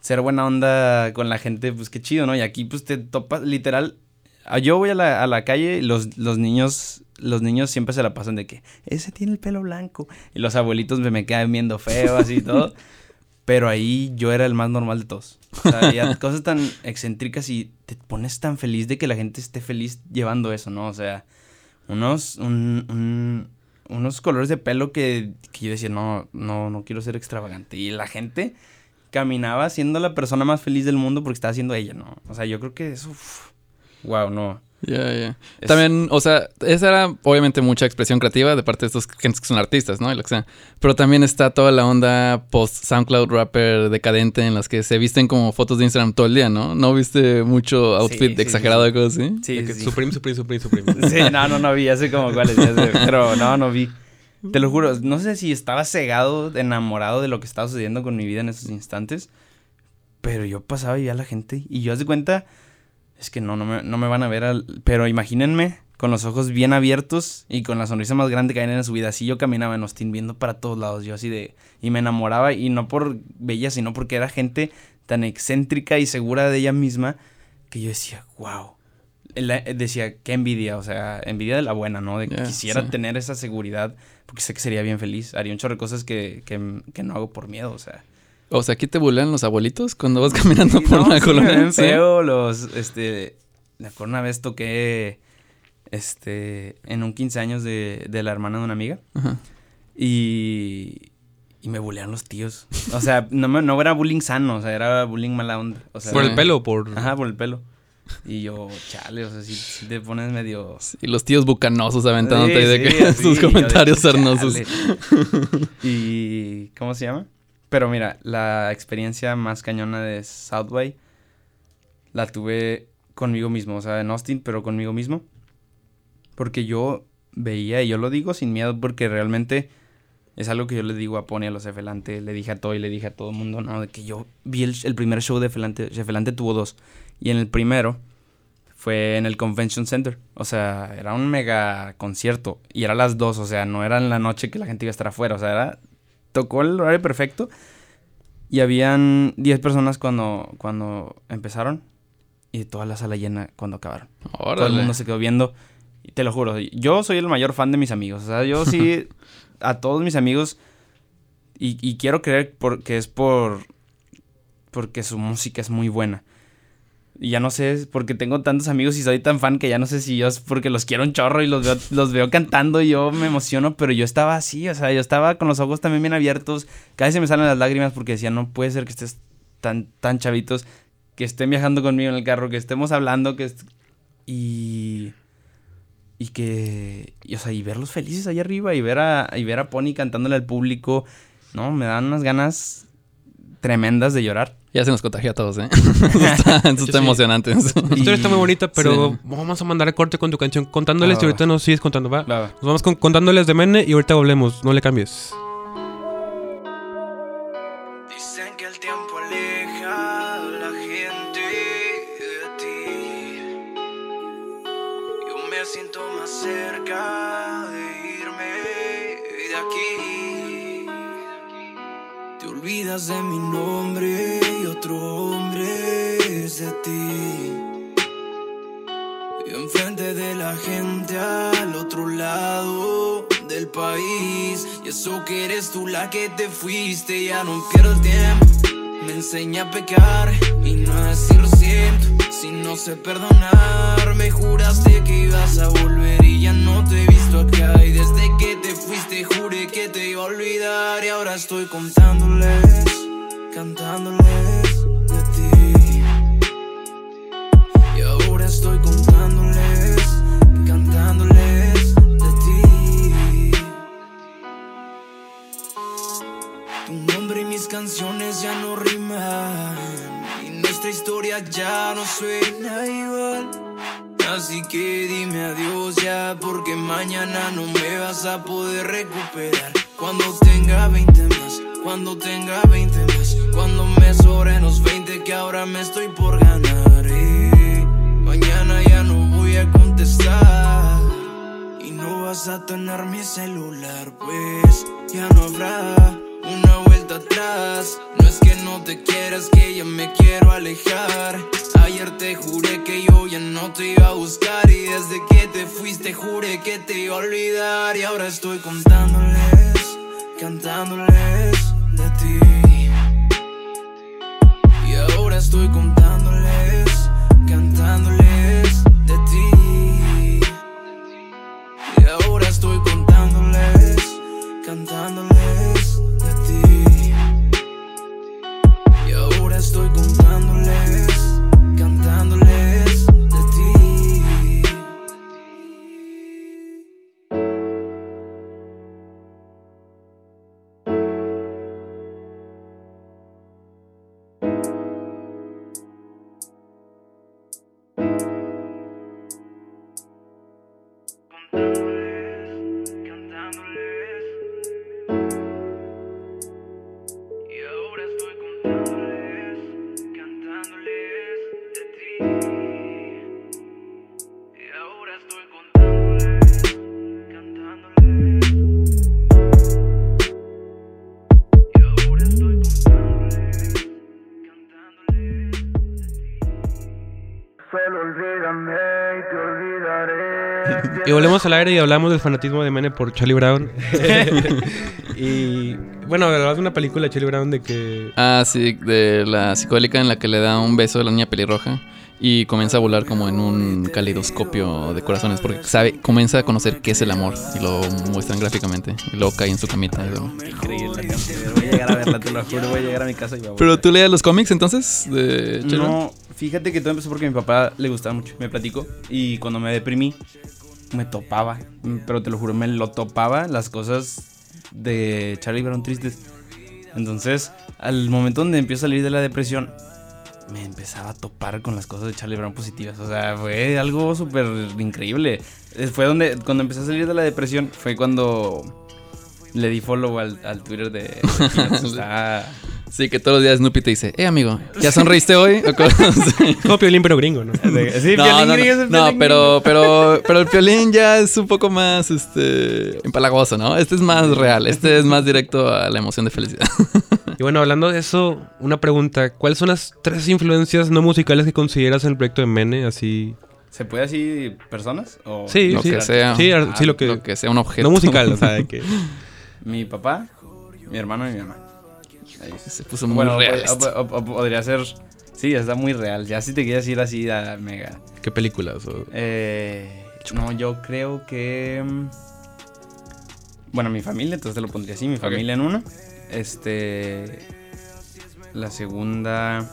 ser buena onda con la gente, pues qué chido, ¿no? Y aquí pues te topas, literal, yo voy a la, a la calle y los, los niños, los niños siempre se la pasan de que, ese tiene el pelo blanco. Y los abuelitos me, me quedan viendo feo, así y todo. Pero ahí yo era el más normal de todos. O sea, había cosas tan excéntricas y te pones tan feliz de que la gente esté feliz llevando eso, ¿no? O sea, unos, un- un- unos colores de pelo que, que yo decía, no, no, no quiero ser extravagante. Y la gente caminaba siendo la persona más feliz del mundo porque estaba siendo ella, ¿no? O sea, yo creo que eso, wow, no. Ya, ya. Es- También, o sea, esa era obviamente mucha expresión creativa de parte de estos gentes que son artistas, ¿no? Y lo que sea. Pero también está toda la onda post SoundCloud rapper decadente en las que se visten como fotos de Instagram todo el día, ¿no? ¿No viste mucho outfit Sí, sí, exagerado sí, de cosas así? Sí, sí. Supreme, Supreme, Supreme, Supreme. Sí, no, no, no vi, ya sé como cuáles, pero no, no vi. Te lo juro, no sé si estaba cegado, enamorado de lo que estaba sucediendo con mi vida en esos instantes, Pero yo pasaba y veía a la gente y yo haz de cuenta, es que no, no me, no me van a ver, al, pero imagínense con los ojos bien abiertos y con la sonrisa más grande que hay en su vida. Así yo caminaba en Austin viendo para todos lados, yo así de... Y me enamoraba y no por bella, sino porque era gente tan excéntrica y segura de ella misma que yo decía, wow. Decía, qué envidia, o sea, envidia de la buena, ¿no? De que quisiera sí. tener esa seguridad porque sé que sería bien feliz. Haría un chorro de cosas que, que, que no hago por miedo, o sea. O sea, aquí te bulean los abuelitos cuando vas caminando Sí, por no, una sí, colonia. me ven Sí. feo los, este, me acuerdo una vez toqué, este, en un 15 años de, de la hermana de una amiga Ajá. y, y me bulearon los tíos. O sea, no, me- no era bullying sano, o sea, era bullying mala onda. O sea, Por el pelo, por... Ajá, por el pelo. Y yo, chale, o sea, si, te pones medio... Y los tíos bucanosos aventándote Sí, de sí, que así, sus comentarios sarnosos. y, ¿cómo se llama? Pero mira, la experiencia más cañona de Southway la tuve conmigo mismo, o sea, en Austin, pero conmigo mismo. Porque yo veía, y yo lo digo sin miedo, porque realmente es algo que yo le digo a Pony, a los Efelante, le dije a Toy, le dije a todo el mundo, ¿no? De que yo vi el, el primer show de Efelante, Efelante tuvo dos, y en el primero fue en el Convention Center, o sea, era un mega concierto, y era a las dos, o sea, no era en la noche que la gente iba a estar afuera, o sea, era, tocó el horario perfecto, y habían 10 personas cuando, cuando empezaron, y toda la sala llena cuando acabaron. Todo el mundo se quedó viendo. Y te lo juro, yo soy el mayor fan de mis amigos. O sea, yo sí, a todos mis amigos, y, y quiero creer por- que es por. porque su música es muy buena. Y ya no sé, porque tengo tantos amigos y soy tan fan que ya no sé si yo es porque los quiero un chorro y los veo, los veo cantando y yo me emociono, pero yo estaba así, o sea, yo estaba con los ojos también bien abiertos. Cada vez se me salen las lágrimas porque decía, no puede ser que estés tan, tan chavitos, que estén viajando conmigo en el carro, que estemos hablando, que... est- Y... Y que... Y, o sea, y verlos felices allá arriba y ver a, y ver a Pony cantándole al público, no, me dan unas ganas tremendas de llorar. Ya se nos contagió a todos, ¿eh? eso está, eso está sí. emocionante. La historia está muy bonita, pero Sí. vamos a mandar a corte con tu canción contándoles y ahorita nos sigues contando, va. Nos vamos con- contándoles de Mene y ahorita volvemos, no le cambies. Olvidas de mi nombre y otro hombre es de ti. Y enfrente de la gente al otro lado del país. Y eso que eres tú la que te fuiste, ya no pierdo el tiempo. Me enseña a pecar y no a decir lo siento. Si no sé perdonar, me juraste que ibas a volver y ya no te he visto acá. Y desde que te fuiste, juré que te iba a olvidar. Y ahora estoy contándoles, cantándoles de ti. Y ahora estoy contándoles, cantándoles de ti. Tu nombre y mis canciones ya no riman. Nuestra historia ya no suena igual. Así que dime adiós ya, porque mañana no me vas a poder recuperar. Cuando tenga 20 más, cuando tenga 20 más, cuando me sobren los 20 que ahora me estoy por ganar. eh. Mañana ya no voy a contestar. Y no vas a tener mi celular, pues ya no habrá una vuelta atrás. No te quieras, que ya me quiero alejar. Ayer te juré que yo ya no te iba a buscar. Y desde que te fuiste, juré que te iba a olvidar. Y ahora estoy contándoles, cantándoles Y volvemos al aire y hablamos del fanatismo de Mene por Charlie Brown. y bueno, hablabas de una película de Charlie Brown de que. Ah, sí, de la psicólica en la que le da un beso a la niña pelirroja y comienza a volar como en un calidoscopio de corazones porque sabe, comienza a conocer qué es el amor y lo muestran gráficamente y luego cae en su camita. y luego- Increíble. Voy a llegar a verla, te lo juro. Voy a llegar a mi casa y voy a Pero tú leías los cómics entonces de Charlie Brown? No, fíjate que todo empezó porque a mi papá le gustaba mucho. Me platicó. Y cuando me deprimí, me topaba. mm, Pero te lo juro, me lo topaba las cosas de Charlie Brown tristes. Entonces, al momento donde empiezo a salir de la depresión, me empezaba a topar con las cosas de Charlie Brown positivas. O sea, fue algo súper increíble. Eh, Fue donde, cuando empecé a salir de la depresión, fue cuando le di follow al, al Twitter de... de Está- Sí, que todos los días Snoopy te dice, eh amigo, ¿ya sonreíste hoy? Como Piolín, pero gringo, ¿no? sí, No, Piolín no, Grillo es no, el no, Piolín pero, pero, pero el violín ya es un poco más este empalagoso, ¿no? Este es más real, este es más directo a la emoción de felicidad. Y bueno, hablando de eso, una pregunta. ¿Cuáles son las tres influencias no musicales que consideras en el proyecto de Mene? Así. ¿Se puede así personas? O Sí, lo sí. que sea. Sí, ar- sí, lo que. Lo que sea un objeto. no musical, o sea, que. Mi papá, mi hermano y mi mamá. Se puso muy Bueno, real. o- podría ser. Sí, está muy real. Ya si te quieres ir así a mega. ¿Qué películas? Eh, no, yo creo que. mm, Bueno, mi familia, entonces te lo pondría así: mi familia en uno. Este. La segunda.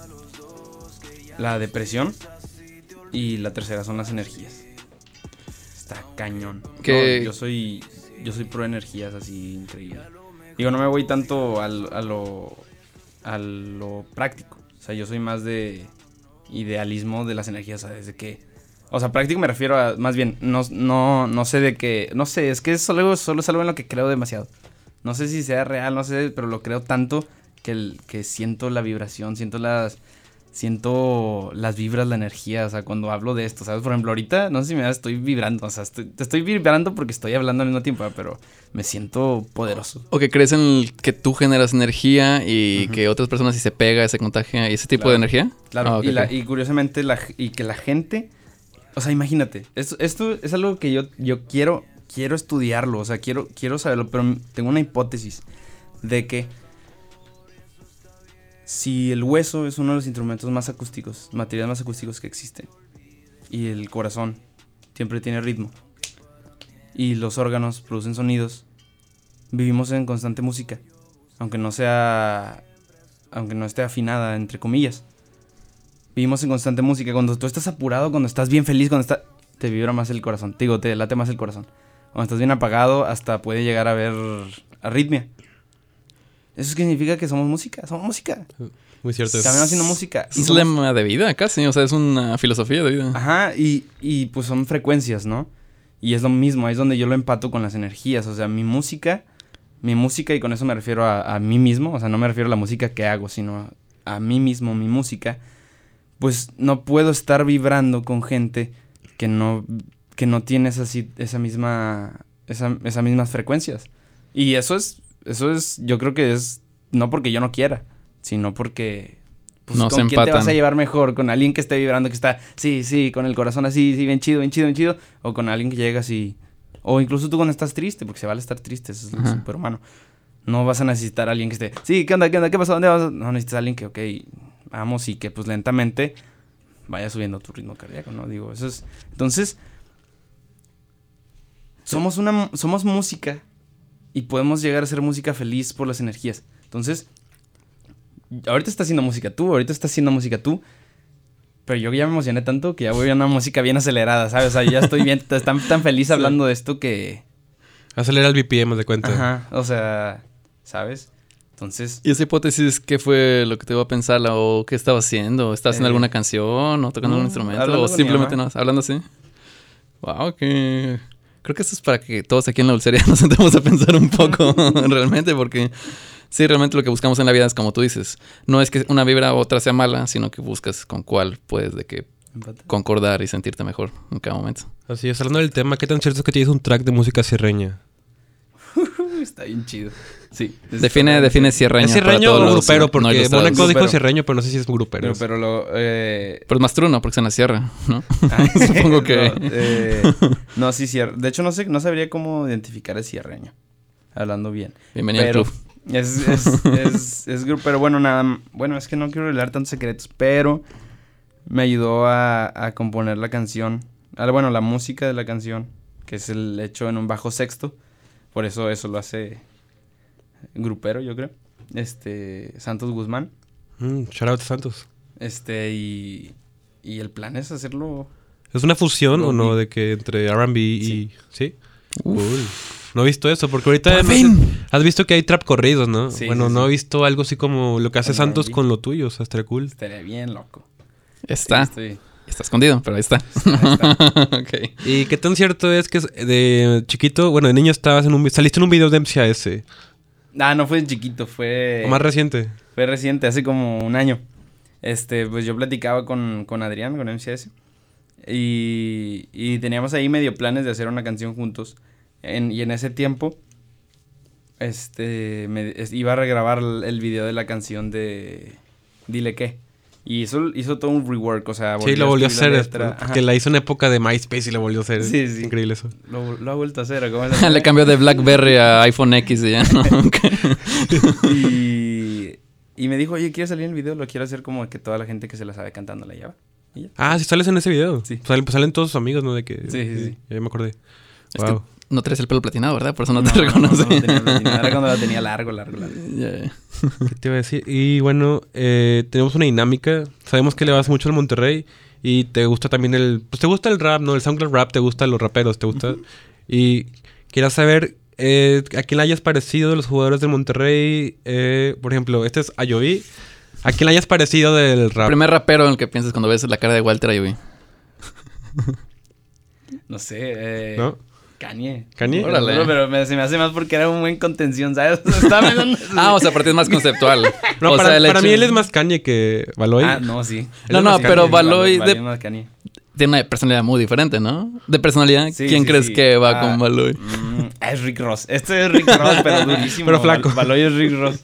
La depresión. Y la tercera son las energías. Está cañón. Que- No, yo soy. Yo soy pro energías así increíble. Digo, no me voy tanto al- a lo. a lo práctico. O sea, yo soy más de idealismo de las energías, ¿sabes? De que. O sea, práctico me refiero a. Más bien, no, no, no sé de qué. No sé, es que es solo, solo es algo en lo que creo demasiado. No sé si sea real, no sé, pero lo creo tanto que, el, que siento la vibración, siento las. Siento las vibras, la energía, o sea, cuando hablo de esto, ¿sabes? Por ejemplo, ahorita, no sé si me estoy vibrando, o sea, estoy, te estoy vibrando porque estoy hablando al mismo tiempo, pero me siento poderoso. O que crees en que tú generas energía y que otras personas si se pega, se contagia, y ese tipo Claro. de energía. Claro, Ah, y, la- y curiosamente, la, y que la gente, o sea, imagínate, esto, esto es algo que yo, yo quiero, quiero estudiarlo, o sea, quiero, quiero saberlo, pero tengo una hipótesis de que si el hueso es uno de los instrumentos más acústicos, materiales más acústicos que existen, y el corazón siempre tiene ritmo, y los órganos producen sonidos, vivimos en constante música, aunque no sea, aunque no esté afinada, entre comillas. Vivimos en constante música. Cuando tú estás apurado, cuando estás bien feliz, cuando está, te vibra más el corazón. Te digo, te late más el corazón. Cuando estás bien apagado, hasta puede llegar a ver arritmia. Eso significa que somos música, somos música. Muy cierto. Estamos haciendo música. Es somos- lema de vida casi, o sea, es una filosofía de vida. Ajá, y, y pues son frecuencias, ¿no? Y es lo mismo, ahí es donde yo lo empato con las energías. O sea, mi música, mi música, y con eso me refiero a, a mí mismo, o sea, no me refiero a la música que hago, sino a, a mí mismo, mi música, pues no puedo estar vibrando con gente que no, que no tiene esa, esa misma, esa, esas mismas frecuencias. Y eso es, eso es, yo creo que es, no porque yo no quiera, sino porque... Pues, No ¿con se quién te vas a llevar mejor? ¿Con alguien que esté vibrando, que está, sí, sí, con el corazón así, sí, bien chido, bien chido, bien chido? ¿O con alguien que llega así? O incluso tú cuando estás triste, porque se vale estar triste, eso es Ajá. súper humano. No vas a necesitar a alguien que esté, sí, ¿qué onda, qué onda, qué pasó, dónde vas? No, necesitas a alguien que, ok, vamos y que pues lentamente vaya subiendo tu ritmo cardíaco, ¿no? Digo, eso es... Entonces, somos una... Somos música y podemos llegar a ser música feliz por las energías. Entonces, ahorita estás haciendo música tú, ahorita estás haciendo música tú. Pero yo ya me emocioné tanto que ya voy a una música bien acelerada, ¿sabes? O sea, ya estoy bien, tan, tan feliz hablando de esto que... Acelera el BPM, de cuenta. Ajá, o sea, ¿sabes? Entonces, ¿Y esa hipótesis qué fue lo que te iba a pensar? ¿O qué estaba haciendo? ¿Estás haciendo Eh, alguna canción o tocando no, algún instrumento? ¿O simplemente no? ¿Hablando así? Wow, que... Creo que esto es para que todos aquí en la dulcería nos sentemos a pensar un poco realmente, porque sí, realmente lo que buscamos en la vida es como tú dices. No es que una vibra u otra sea mala, sino que buscas con cuál puedes de que concordar y sentirte mejor en cada momento. Así es, hablando del tema, ¿qué tan cierto es que tienes un track de música sierreña? Está bien chido. Sí. Define, define cierreño. ¿Es todos o grupero? no Porque ilustrados. Mónaco dijo cierreño, pero no sé si es grupero. Pero, pero lo. Eh... Pero es más truno porque es en la sierra, ¿no? ay, Supongo que- No, eh, no, sí, cier- De hecho, no sé, no sabría cómo identificar el cierreño. Hablando bien. Bienvenido pero al club. Es, es, es, pero bueno, nada, bueno, es que no quiero revelar tantos secretos, pero me ayudó a, a componer la canción, ah, bueno, la música de la canción, que es el hecho en un bajo sexto, por eso eso lo hace grupero, yo creo, este, Santos Guzmán, Mm, shout out a Santos. este, y, y el plan es hacerlo, ¿Es una fusión o no de que entre R&B y... Sí. ¿Sí? Cool. No he visto eso, porque ahorita... ¡Por no sé- has visto que hay trap corridos, ¿no? Sí, bueno, sí, no sí. he visto algo así como lo que hace Santos R&B. con lo tuyo, o sea, estaría cool. estaría bien loco. Está. Sí, estoy- Está escondido, pero ahí está. está. ok. ¿Y qué tan cierto es que de chiquito, bueno, de niño estabas en un... Saliste en un video de MCAS? Ah, no fue de chiquito, fue... O más reciente. Fue reciente, hace como un año. Este, pues yo platicaba con, con Adrián, con MCS. Y, y teníamos ahí medio planes de hacer una canción juntos. En- y en ese tiempo, este, me, es- iba a regrabar el video de la canción de Dile qué. Y hizo, hizo todo un rework, o sea, Sí, lo volvió a hacer. escribir la es- letra. Porque Ajá. la hizo en época de MySpace y lo volvió a hacer. Sí, Es sí. Increíble eso. Lo, lo ha vuelto a hacer, ¿o ¿cómo se Le cambió de BlackBerry a iPhone X y ya, ¿no? Y, y me dijo, oye, ¿quieres salir en el video? Lo quiero hacer como que toda la gente que se la sabe cantando la lleva. Ah, sí sales en ese video. Sí. Salen, pues salen todos sus amigos, ¿no? De que... Sí, sí, sí. Ya me acordé. Es Wow. que no traes el pelo platinado, ¿verdad? Por eso no, te No, reconoce. no, no tenía platinado. Era cuando la tenía largo, largo, largo. Ya, ya. ¿Qué te iba a decir? Y bueno, eh, tenemos una dinámica. Sabemos que le vas mucho al Monterrey y te gusta también el... Pues te gusta el rap, ¿no? El SoundCloud rap, te gustan los raperos, te gusta. Y quería saber eh, a quién le hayas parecido de los jugadores del Monterrey. eh, por ejemplo, este es Ayoví. ¿A quién le hayas parecido del rap? Primer rapero en el que piensas cuando ves la cara de Walter Ayubi. No sé, eh, ¿No? Kanye. ¿Kanye? Órale. No, pero me- se me hace más porque era un buen contención, ¿sabes? Ah, o sea, para ti es más conceptual. No, o para, sea, el para hecho- mí él es más Kanye que Baloy. Ah, no, sí. No, no, pero. Baloy Vale, de- más Kanye. tiene una personalidad muy diferente, ¿no? De personalidad, Sí, ¿quién sí, crees sí. que va Ah, con Baloy? mm, es Rick Ross. Este es Rick Ross, pero durísimo. Pero flaco. Baloy es Rick Ross.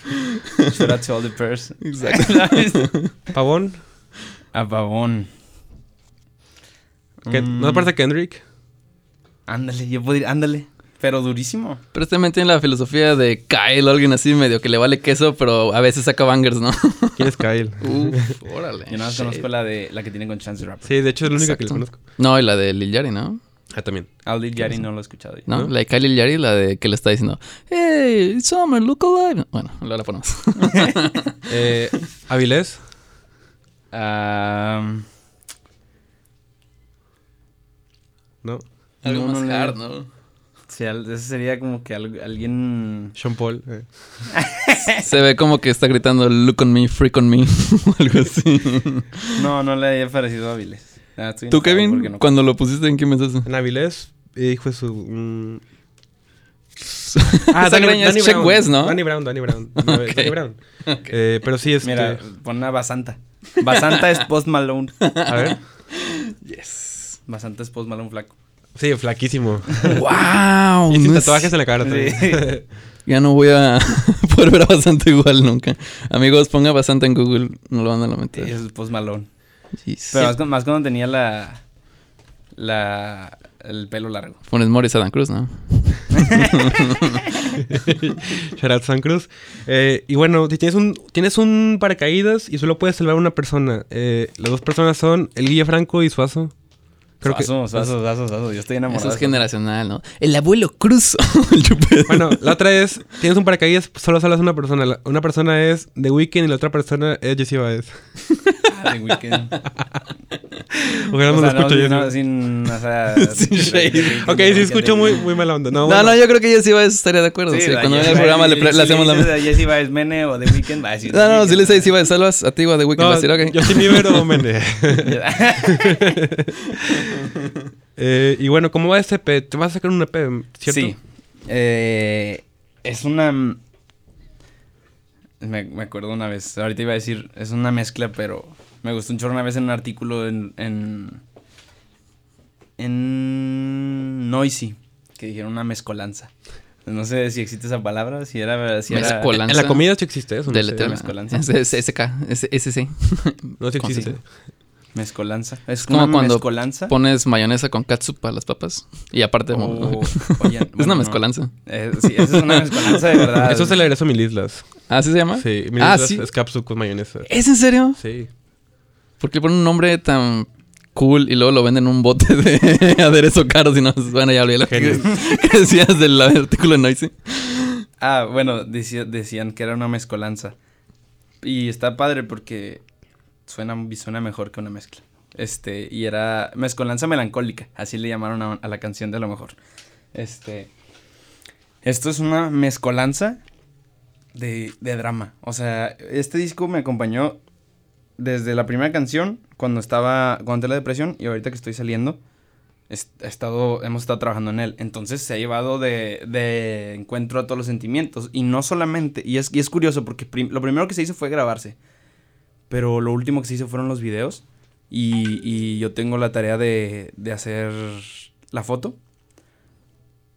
Shout out to all the pairs. Exacto. Pavón. A Pavón. Mm, ¿No te parece Kendrick? Ándale, yo podría... Ándale. Pero durísimo. Pero este también tiene la filosofía de Kyle o alguien así medio que le vale queso, pero a veces saca bangers, ¿no? ¿Quién es Kyle? Uf, órale. Yo nada más conozco la de la que tiene con Chance the Rapper. Sí, de hecho es la única que le conozco. No, y la de Lil Yari, ¿no? Ah, también. Al Lil Yachty no lo he escuchado. yo. ¿No? ¿No? La de Kyle Lil Yari, la de que le está diciendo, Hey, Summer, look alive. Bueno, luego la ponemos. Eh, Avilés. Ah, ¿No? Algo No, más no le- hard, ¿no? sí, ese sería como que al- alguien... Sean Paul. eh. Se ve como que está gritando, look on me, freak on me, o algo así. No, no le había parecido hábiles. Ah, estoy ¿Tú, Kevin, no- cuando lo pusiste, en qué pensaste? En Avilés, eh, hijo de su... mm, Esa greña es Check West, ¿no? Danny Brown, Danny Brown. No, Ok. Danny Brown. Eh, pero sí, es Mira, pon a Basanta. Basanta es Post Malone. A ver. Yes. Basanta es Post Malone flaco. Sí, flaquísimo. ¡Wow! y sin no es- tatuajes en la cara también. Sí. Ya no voy a poder ver a bastante igual nunca. Amigos, ponga bastante en Google, no lo van a la mente. Es Post Malone. Jeez. Pero más, cu- más cuando tenía la... La... El pelo largo. Pones Morris Adam Cruz, ¿no? Out San Cruz. Eh, y bueno, si tienes un, tienes un paracaídas y solo puedes salvar a una persona. Eh, las dos personas son el Guille Franco y Suazo. Creo que. Yo estoy enamorado. Eso es generacional, ¿no? El abuelo Cruz. Yo Bueno, la otra es, tienes un paracaídas, solo salvas a una persona. La- una persona es The Weeknd y la otra persona es Jessie Baez. Ah, de Weeknd. Ojalá no lo escucho yo. no, sin, o sea, Sin shade. Ok, sí escucho muy, muy mala onda. No, No, bueno. no, yo creo que sí va a estaría de acuerdo. Sí, cuando venga el programa le, hacemos la... Jesse Baez Mene o The Weeknd va a decir. No, no, si le dice si va a salvas a ti o a The Weeknd, No, va a decir, ok. Justin Bieber o Mene. Eh, y bueno, ¿cómo va ese EP? ¿Te vas a sacar un EP, cierto? Sí. Eh, es una. Me, me acuerdo una vez. Ahorita iba a decir, es una mezcla, pero me gustó un chorro una vez en un artículo en. En, en Noisy, que dijeron una mezcolanza. No sé si existe esa palabra, si era... Si era Mezcolanza. En la comida sí existe eso. No, de sé. mezcolanza. Es- es SK, es SC. no ¿Cómo se existe. Mezcolanza. Es como una cuando mezcolanza. Pones mayonesa con catsup para las papas. Y aparte, mo- O- oye, es bueno, una no. mezcolanza. Eh, sí, eso es una mezcolanza de verdad. Eso se le agregó a mil islas. ¿Ah, ¿sí se llama? Sí, mil Ah, islas sí. es capsu con mayonesa. ¿Es en serio? Sí. ¿Por qué le ponen un nombre tan cool y luego lo venden en un bote de aderezo caro? Si no, bueno, ya olvidé lo que, que decías del artículo de Noisy. Ah, bueno, decía- decían que era una mezcolanza. Y está padre porque suena, mejor que una mezcla. Este, y era mezcolanza melancólica, así le llamaron a, la canción de lo mejor. Este, esto es una mezcolanza de, de drama. O sea, este disco me acompañó desde la primera canción, cuando estaba, cuando la depresión, y ahorita que estoy saliendo, he estado, hemos estado trabajando en él. Entonces se ha llevado de, de encuentro a todos los sentimientos. Y no solamente, y es, y es curioso porque lo primero que se hizo fue grabarse. Pero lo último que se hizo fueron los videos. Y, y yo tengo la tarea de, de hacer la foto.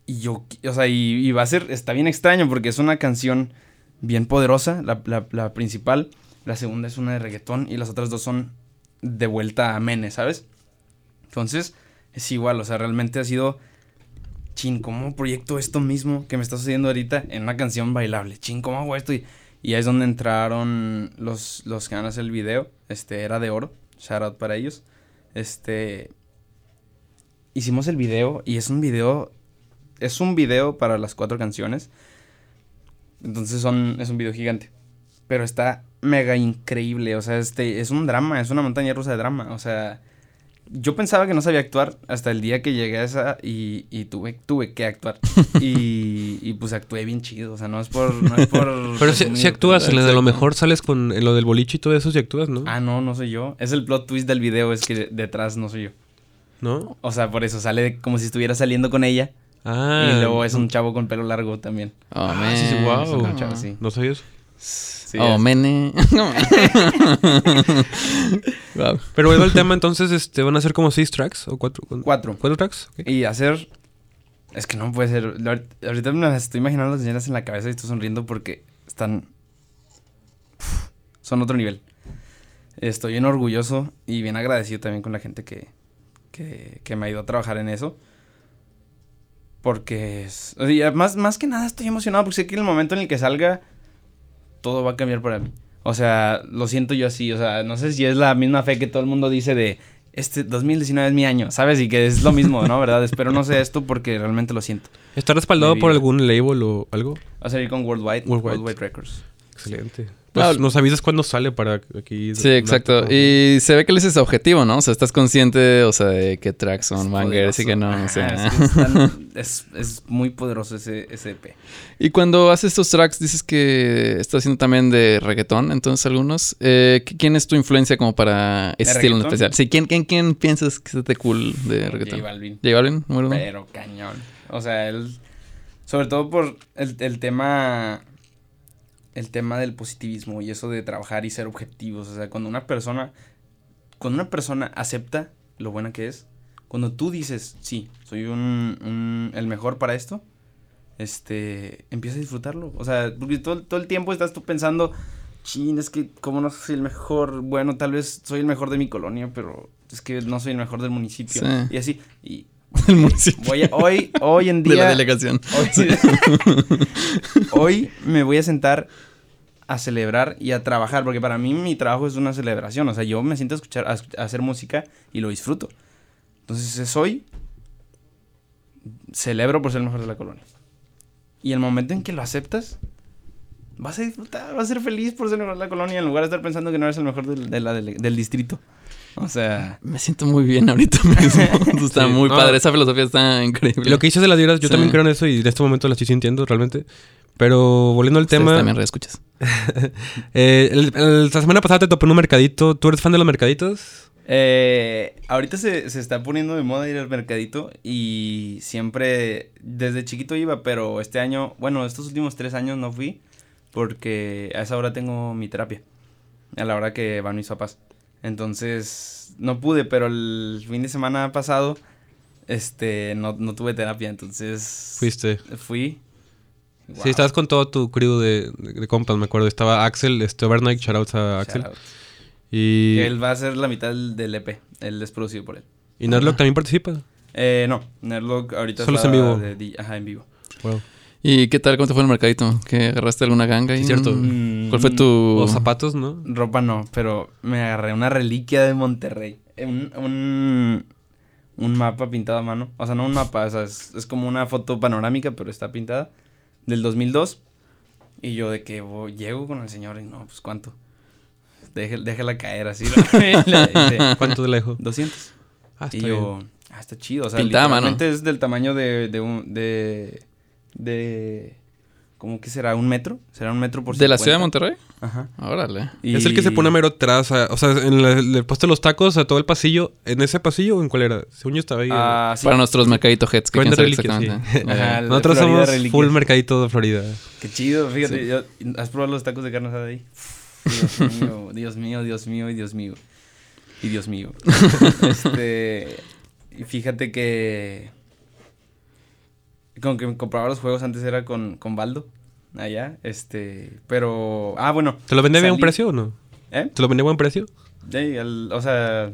Y yo, o sea, y, va a ser, está bien extraño porque es una canción bien poderosa, la, la- la principal. La segunda es una de reggaetón y las otras dos son de vuelta a Mene, ¿sabes? Entonces, es igual, o sea, realmente ha sido. Chin, ¿cómo proyecto esto mismo que me está sucediendo ahorita en una canción bailable? Chin, ¿cómo hago esto? Y, y ahí es donde entraron los, los que van a hacer el video. Este, era de oro. Shout out para ellos. Este. Hicimos el video y es un video. Es un video para las cuatro canciones. Entonces son, es un video gigante. Pero está mega increíble. O sea, este es un drama, es una montaña rusa de drama. O sea, yo pensaba que no sabía actuar hasta el día que llegué a esa y, y tuve, tuve que actuar. y, y pues actué bien chido. O sea, no es por. No es por Pero si, si actúas, en lo de lo mejor sales con en lo del boliche y todo eso, si actúas, ¿no? Ah, no, no soy yo. Es el plot twist del video, es que detrás no soy yo. ¿No? O sea, por eso sale como si estuviera saliendo con ella. Ah. y luego es un chavo con pelo largo también. Oh, Ah, sí, sí, man. guau. Es un chavo, sí. No sabía eso. Sí, oh, es- mene. Wow. Pero vuelvo al tema, entonces, este, ¿van a ser como seis tracks? ¿O cuatro? Cuatro. ¿Cuatro tracks? Ok. Y hacer. Es que no puede ser. Ahorita me las estoy imaginando las señoras en la cabeza y estoy sonriendo porque están. Uf, Son otro nivel. Estoy bien orgulloso y bien agradecido también con la gente que, que, que me ayudó a trabajar en eso. Porque es. o sea, más, más que nada estoy emocionado porque sé que en el momento en el que salga, todo va a cambiar para mí. O sea, lo siento yo así. O sea, no sé si es la misma fe que todo el mundo dice de este 2019 es mi año, ¿sabes? Y que es lo mismo, ¿no? ¿Verdad? Espero no sea esto porque realmente lo siento. ¿Está respaldado por algún label o algo? Va a salir con Worldwide, Worldwide. Worldwide, Records. Excelente. Ah, Pues nos avisas cuándo sale para aquí. Sí, exacto. Y se ve que ese es objetivo, ¿no? O sea, estás consciente, o sea, de qué tracks son bangers y que no, poderoso. o sea. Ajá, es, que es muy poderoso ese, ese EP. Y cuando haces estos tracks, dices que estás haciendo también de reggaetón, entonces algunos. Eh, ¿qui- ¿Quién es tu influencia como para ese estilo en especial? Sí, ¿quién, quién, quién piensas que esté cool de reggaetón? J Balvin. ¿J Balvin? número uno? Pero cañón. O sea, él. Sobre todo por el, el tema. El tema del positivismo y eso de trabajar y ser objetivos. O sea, cuando una persona. Cuando una persona acepta lo buena que es. Cuando tú dices, sí, soy un, un- el mejor para esto. Este. Empieza a disfrutarlo. O sea, porque todo, todo el tiempo estás tú pensando. Chin, es que como no soy el mejor, bueno, tal vez soy el mejor de mi colonia, pero es que no soy el mejor del municipio. Sí. Y así, y El municipio. Voy a- hoy, hoy en De día. la delegación. Hoy, hoy me voy a sentar a celebrar y a trabajar, porque para mí mi trabajo es una celebración. O sea, yo me siento a escuchar, a, hacer música y lo disfruto. Entonces es hoy. Celebro por ser el mejor de la colonia. Y el momento en que lo aceptas, vas a disfrutar, vas a ser feliz por ser el mejor de la colonia, en lugar de estar pensando que no eres el mejor de del distrito. O sea. Me siento muy bien ahorita mismo. está Sí, muy no. padre. Esa filosofía está increíble. Y lo que dices de las vibras, yo Sí. también creo en eso y en este momento la estoy sintiendo realmente. Pero volviendo al Ustedes tema, también reescuchas. eh, el- el- la semana pasada te topé en un mercadito. ¿Tú eres fan de los mercaditos? Eh, ahorita se, se está poniendo de moda ir al mercadito y siempre, desde chiquito iba, pero este año, bueno, estos últimos tres años no fui porque a esa hora tengo mi terapia, a la hora que van mis papás. Entonces, no pude, pero el fin de semana pasado, este, no, no tuve terapia, entonces... Fuiste. Fui Wow. Sí, estabas con todo tu crew de, de, de compas, me acuerdo. Estaba Axel, este Overnight, shoutouts a Axel. Shout out. Y, Él va a ser la mitad del, del EP. Él es producido por él. y Nerdlock también participa. Eh, no, Nerdlock ahorita Solo es está en vivo. de ajá, en vivo. Wow. ¿Y qué tal? ¿Cómo te fue en el mercadito? ¿Que agarraste alguna ganga? ahí? Sí, cierto. Mm. ¿Cuál fue tu...? O zapatos, ¿no? Ropa no, pero me agarré una reliquia de Monterrey. Eh, Un, un, un mapa pintado a mano. O sea, no un mapa, o sea, es, es como una foto panorámica, pero está pintada. Del 2002. Y yo de que voy- llego con el señor y no, pues ¿cuánto? Deje- déjala caer así. ¿Cuánto de lejos? 200. Ah, está y bien. yo, ah, está chido. O sea, Pintada a mano. literalmente es del tamaño de, de un, de, de, ¿cómo que será? ¿Un metro? ¿Será un metro por ¿De la ciudad de 50? Monterrey? Ajá. Órale. Es el que se pone mero atrás, a- o sea, en la- el puesto de los tacos, a todo el pasillo. ¿En ese pasillo o en cuál era? Según yo estaba ahí. Ah, sí. Para nuestros mercadito heads que quieren sí. exactamente. Ajá, el- Nosotros Florida somos Reliquias. full mercadito de Florida. Qué chido, fíjate. yo- ¿Has probado los tacos de carne asada ahí? Dios mío, Dios mío, Dios mío y Dios mío. Y Dios mío. este. Y fíjate que. Con que compraba los juegos antes era con, con Baldo. Allá. Este. Pero. Ah, bueno. ¿Te lo vendía a buen precio o no? ¿Eh? ¿Te lo vendía a buen precio? Sí, el- o sea.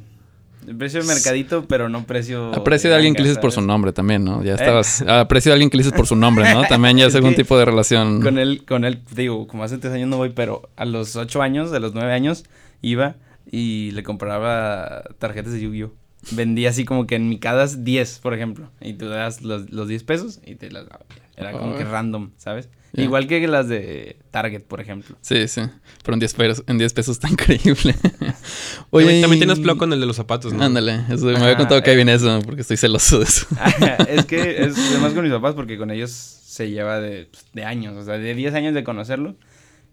El precio de mercadito, pero no precio. Aprecio de alguien que le dices por su nombre también, ¿no? Eh. Ya estabas... Aprecio de alguien que le dices por su nombre, ¿no? También ya es algún tipo de relación... Con él, con él, digo, como hace tres años no voy, pero a los ocho años, a los nueve años, iba y le compraba tarjetas de Yu-Gi-Oh! Vendía así como que en micadas 10, por ejemplo. Y tú das los, los 10 pesos y te las daba. Era como que Ay. random, ¿sabes? Ya. Igual que las de Target, por ejemplo. Sí, sí. Pero en 10 pesos, en 10 pesos está increíble. También, también tienes flow con el de los zapatos, ¿no? Ándale, eso, me Ajá, había contado que ahí eh. viene eso, porque estoy celoso de eso. es que es además con mis papás porque con ellos se lleva de, pues, de años, o sea, de 10 años de conocerlo.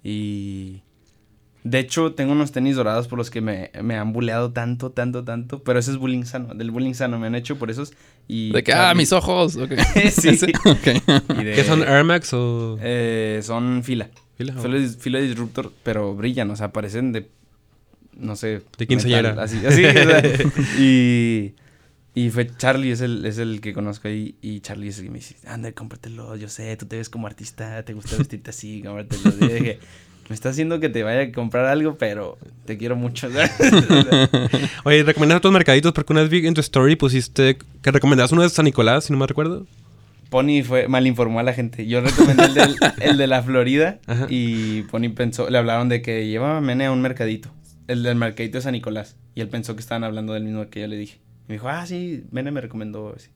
Y de hecho tengo unos tenis dorados por los que me, me han bulleado tanto, tanto, tanto, pero ese es bullying sano, del bullying sano me han hecho por esos. Y De que, ah, mis ojos. ok. Sí. De- ¿Qué son Air Max o...? Eh, son fila. Fila? Fila, dis- fila disruptor, pero brillan, o sea, parecen de. No sé. De quinceañera. Así, así. o sea, y. Y fue Charlie, es el, es el que conozco ahí. Y Charlie es el que me dice: Anda, cómpratelo. Yo sé, tú te ves como artista, te gusta vestirte así, cómpratelo. Y dije: Me está haciendo que te vaya a comprar algo, pero te quiero mucho. Oye, recomendar otros mercaditos porque una vez vi en tu story pusiste que recomendabas uno de San Nicolás, si no me recuerdo. Pony fue, malinformó a la gente. Yo recomendé el, del- el de la Florida Ajá. y Pony pensó, le hablaron de que llevaba Mene a un mercadito. El del mercadito de San Nicolás. Y él pensó que estaban hablando del mismo que yo le dije. Y me dijo, ah, sí, Mene me recomendó ese.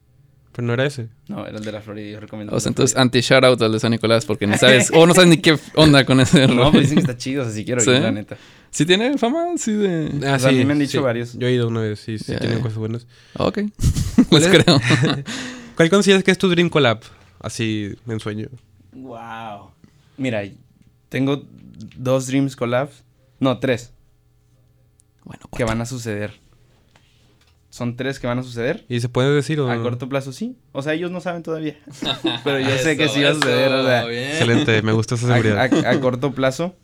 Pero no era ese. No, era el de la Florida y yo recomendé. O sea, entonces anti-shoutout al de San Nicolás, porque ni sabes, o no sabes ni qué onda con ese No, rollo. pues dicen que está chido, o sea, sí quiero ¿Sí? ir, la neta. ¿Sí tiene fama? Sí, de. Ah, O sea, a mí me han dicho varios. Yo he ido una vez, sí, sí, Ya, tienen cosas buenas. Ok. ¿Cuál Les es? creo. ¿Cuál consideras que es tu Dream Collab? Así, en sueño. Wow. Mira, tengo dos Dreams Collabs. No, tres. bueno, Que van a suceder. Son tres que van a suceder. ¿Y se puede decir o A corto plazo sí. O sea, ellos no saben todavía. Pero yo sé que sí va a suceder. O sea, Excelente, me gusta esa a, seguridad. a- a corto plazo.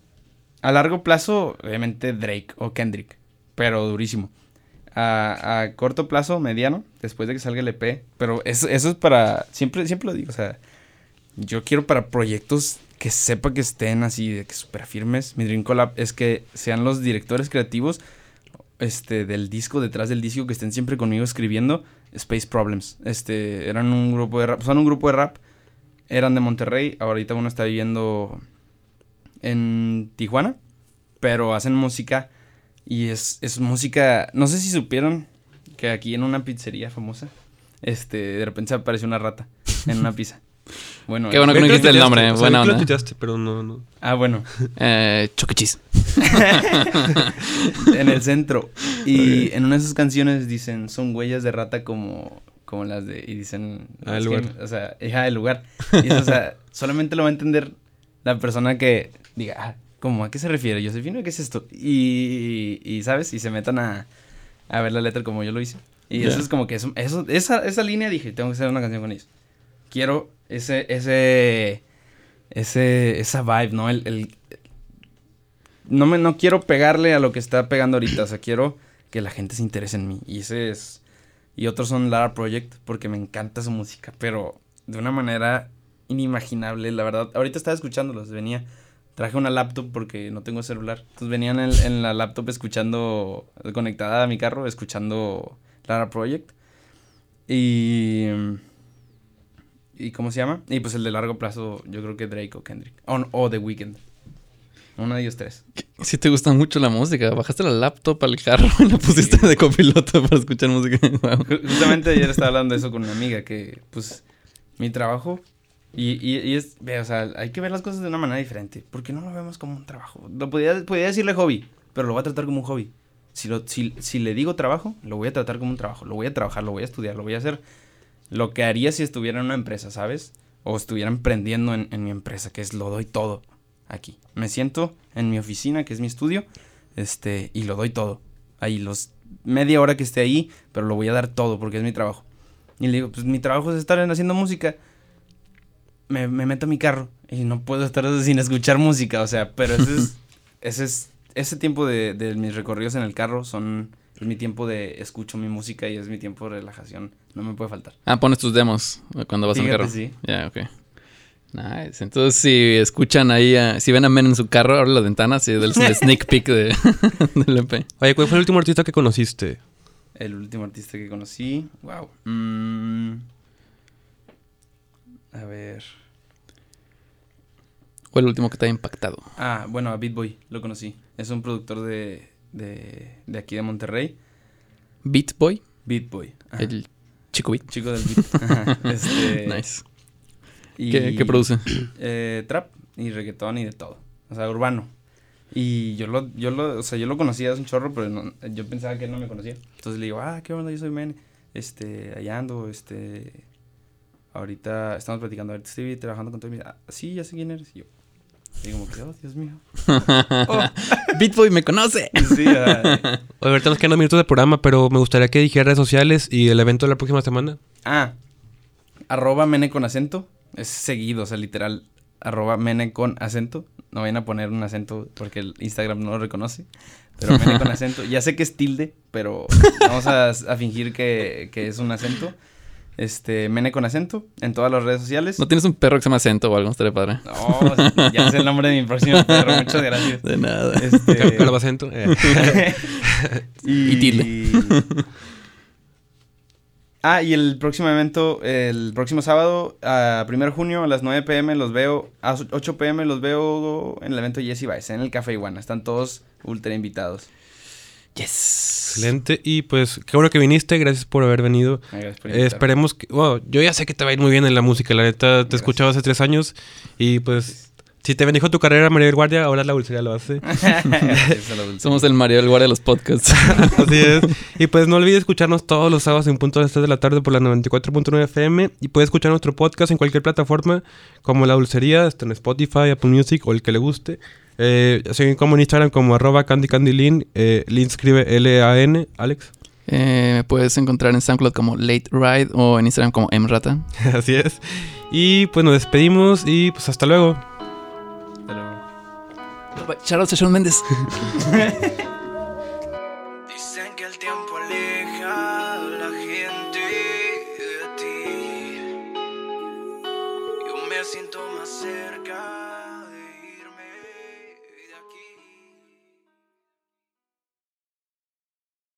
A largo plazo, obviamente Drake o Kendrick. Pero durísimo. A, a corto plazo, mediano, después de que salga el EP. Pero eso, eso es para. Siempre, siempre lo digo. O sea, yo quiero para proyectos que sepa que estén así, de que súper firmes. Mi Dream Collab es que sean los directores creativos este, del disco, detrás del disco, que estén siempre conmigo escribiendo Space Problems. Este, eran un grupo de rap, son un grupo de rap, eran de Monterrey, ahorita uno está viviendo en Tijuana, pero hacen música y es, es música, no sé si supieron que aquí en una pizzería famosa, este, de repente se apareció una rata en una pizza. Bueno, Qué bueno que no dijiste el nombre, o sea, buena lo tuiteaste, pero no, no. Ah, bueno. Eh, Choquichis. en el centro. Y en una de sus canciones dicen, son huellas de rata como, como las de... Y dicen... Ah, el que- lugar. o sea, hija del lugar. Y eso, o sea, solamente lo va a entender la persona que diga, ah, ¿cómo? ¿A qué se refiere? Josefino, ¿qué es esto? Y, y ¿sabes? Y se metan a, a ver la letra como yo lo hice. Y eso es como que eso, eso, esa, esa línea dije, tengo que hacer una canción con ellos. Quiero ese, ese, ese, esa vibe, ¿no? El, el- no me, no quiero pegarle a lo que está pegando ahorita, o sea, quiero que la gente se interese en mí. Y ese es, y otros son Lara Project, porque me encanta su música, pero de una manera inimaginable, la verdad. Ahorita estaba escuchándolos, venía. Traje una laptop porque no tengo celular. Entonces venía en, en la laptop escuchando, conectada a mi carro, escuchando Lara Project. Y. ¿Y cómo se llama? Y pues el de largo plazo, yo creo que Drake o Kendrick. O, o The Weeknd. Uno de ellos tres. Si te gusta mucho la música, bajaste la laptop al carro y la pusiste de copiloto para escuchar música. Wow. Justamente ayer estaba hablando de eso con una amiga, que pues mi trabajo, y, y, y es, ve, o sea, hay que ver las cosas de una manera diferente, porque no lo vemos como un trabajo. Lo podría, podría decirle hobby, pero lo voy a tratar como un hobby. Si, lo, si, si le digo trabajo, lo voy a tratar como un trabajo, lo voy a trabajar, lo voy a estudiar, lo voy a hacer lo que haría si estuviera en una empresa, ¿sabes? O estuviera emprendiendo en, en mi empresa, que es lo doy todo aquí. Me siento en mi oficina, que es mi estudio, este, y lo doy todo. Ahí los media hora que esté ahí, pero lo voy a dar todo porque es mi trabajo. Y le digo, pues mi trabajo es estar en- haciendo música. Me, me meto a mi carro y no puedo estar sin escuchar música, o sea, pero ese es, ese es, ese tiempo de, de mis recorridos en el carro son, es mi tiempo de escucho mi música y es mi tiempo de relajación, no me puede faltar. Ah, pones tus demos cuando vas en Fíjate, carro. sí. Ya, ok. Nice. Entonces, si escuchan ahí, a- si ven a Men en su carro, abre las ventanas y del el sneak peek de, del EP. Oye, ¿cuál fue el último artista que conociste? El último artista que conocí, wow. Mm, a ver. ¿Cuál es el último que te ha impactado? Ah, bueno, a Beat Boy lo conocí. Es un productor de, de, de aquí de Monterrey. Beat Boy, Beat Boy. ajá. el chico beat. chico del beat. Ajá, este, Nice. y- ¿Qué, qué produce? Eh, trap y reggaetón y de todo. O sea, urbano. Y yo lo, yo lo, o sea, yo lo conocía hace un chorro, pero no- yo pensaba que él no me conocía. Entonces le digo, ah, ¿qué onda? Yo soy Men. Este, allá ando, este. Ahorita estamos platicando, ahorita estoy trabajando con todo. Y me dice, ah, sí, ya sé quién eres. Y yo, y como que, oh, Dios mío. Beat Boy me conoce. Sí, ah, Oye, ahorita nos quedan dos minutos de programa, pero me gustaría que dijeras redes sociales y el evento de la próxima semana. Ah, arroba mene con acento. Es seguido, o sea, literal. Arroba mene con acento. No vayan a poner un acento porque el Instagram no lo reconoce. Pero mene con acento. Ya sé que es tilde, pero vamos a, a fingir que, que es un acento. Este, mene con acento en todas las redes sociales. ¿No tienes un perro que se llama Acento o algo? Estaría padre. No, ya sé el nombre de mi próximo perro. Muchas gracias. De nada. Este, Calabacento. Eh. y, Y tilde. Ah, y el próximo evento, el próximo sábado, a 1 de junio, a las 9 pm, los veo, a 8 pm los veo en el evento Jesse Vice, en el Café Iguana. Están todos ultra invitados. Yes. Excelente. Y pues, qué bueno que viniste. Gracias por haber venido. Gracias por Eh, esperemos que. Bueno, yo ya sé que te va a ir muy bien en la música. La neta, te he escuchado hace tres años. Y pues, si te bendijo tu carrera, María del Guardia, ahora la dulcería lo hace. Somos el Mario del Guardia de los podcasts. Así es. Y pues no olvides escucharnos todos los sábados en punto de las 3 de la tarde por la 94.9 FM. Y puedes escuchar nuestro podcast en cualquier plataforma como La Dulcería, está en Spotify, Apple Music o el que le guste. Eh, siguen como en Instagram como arroba Candy Candy Lin. Eh, Lin escribe L-A-N. Alex. Eh, me puedes encontrar en SoundCloud como Late Ride o en Instagram como Mrata. Así es. Y pues nos despedimos y pues hasta luego. Pero- Shout out a Shawn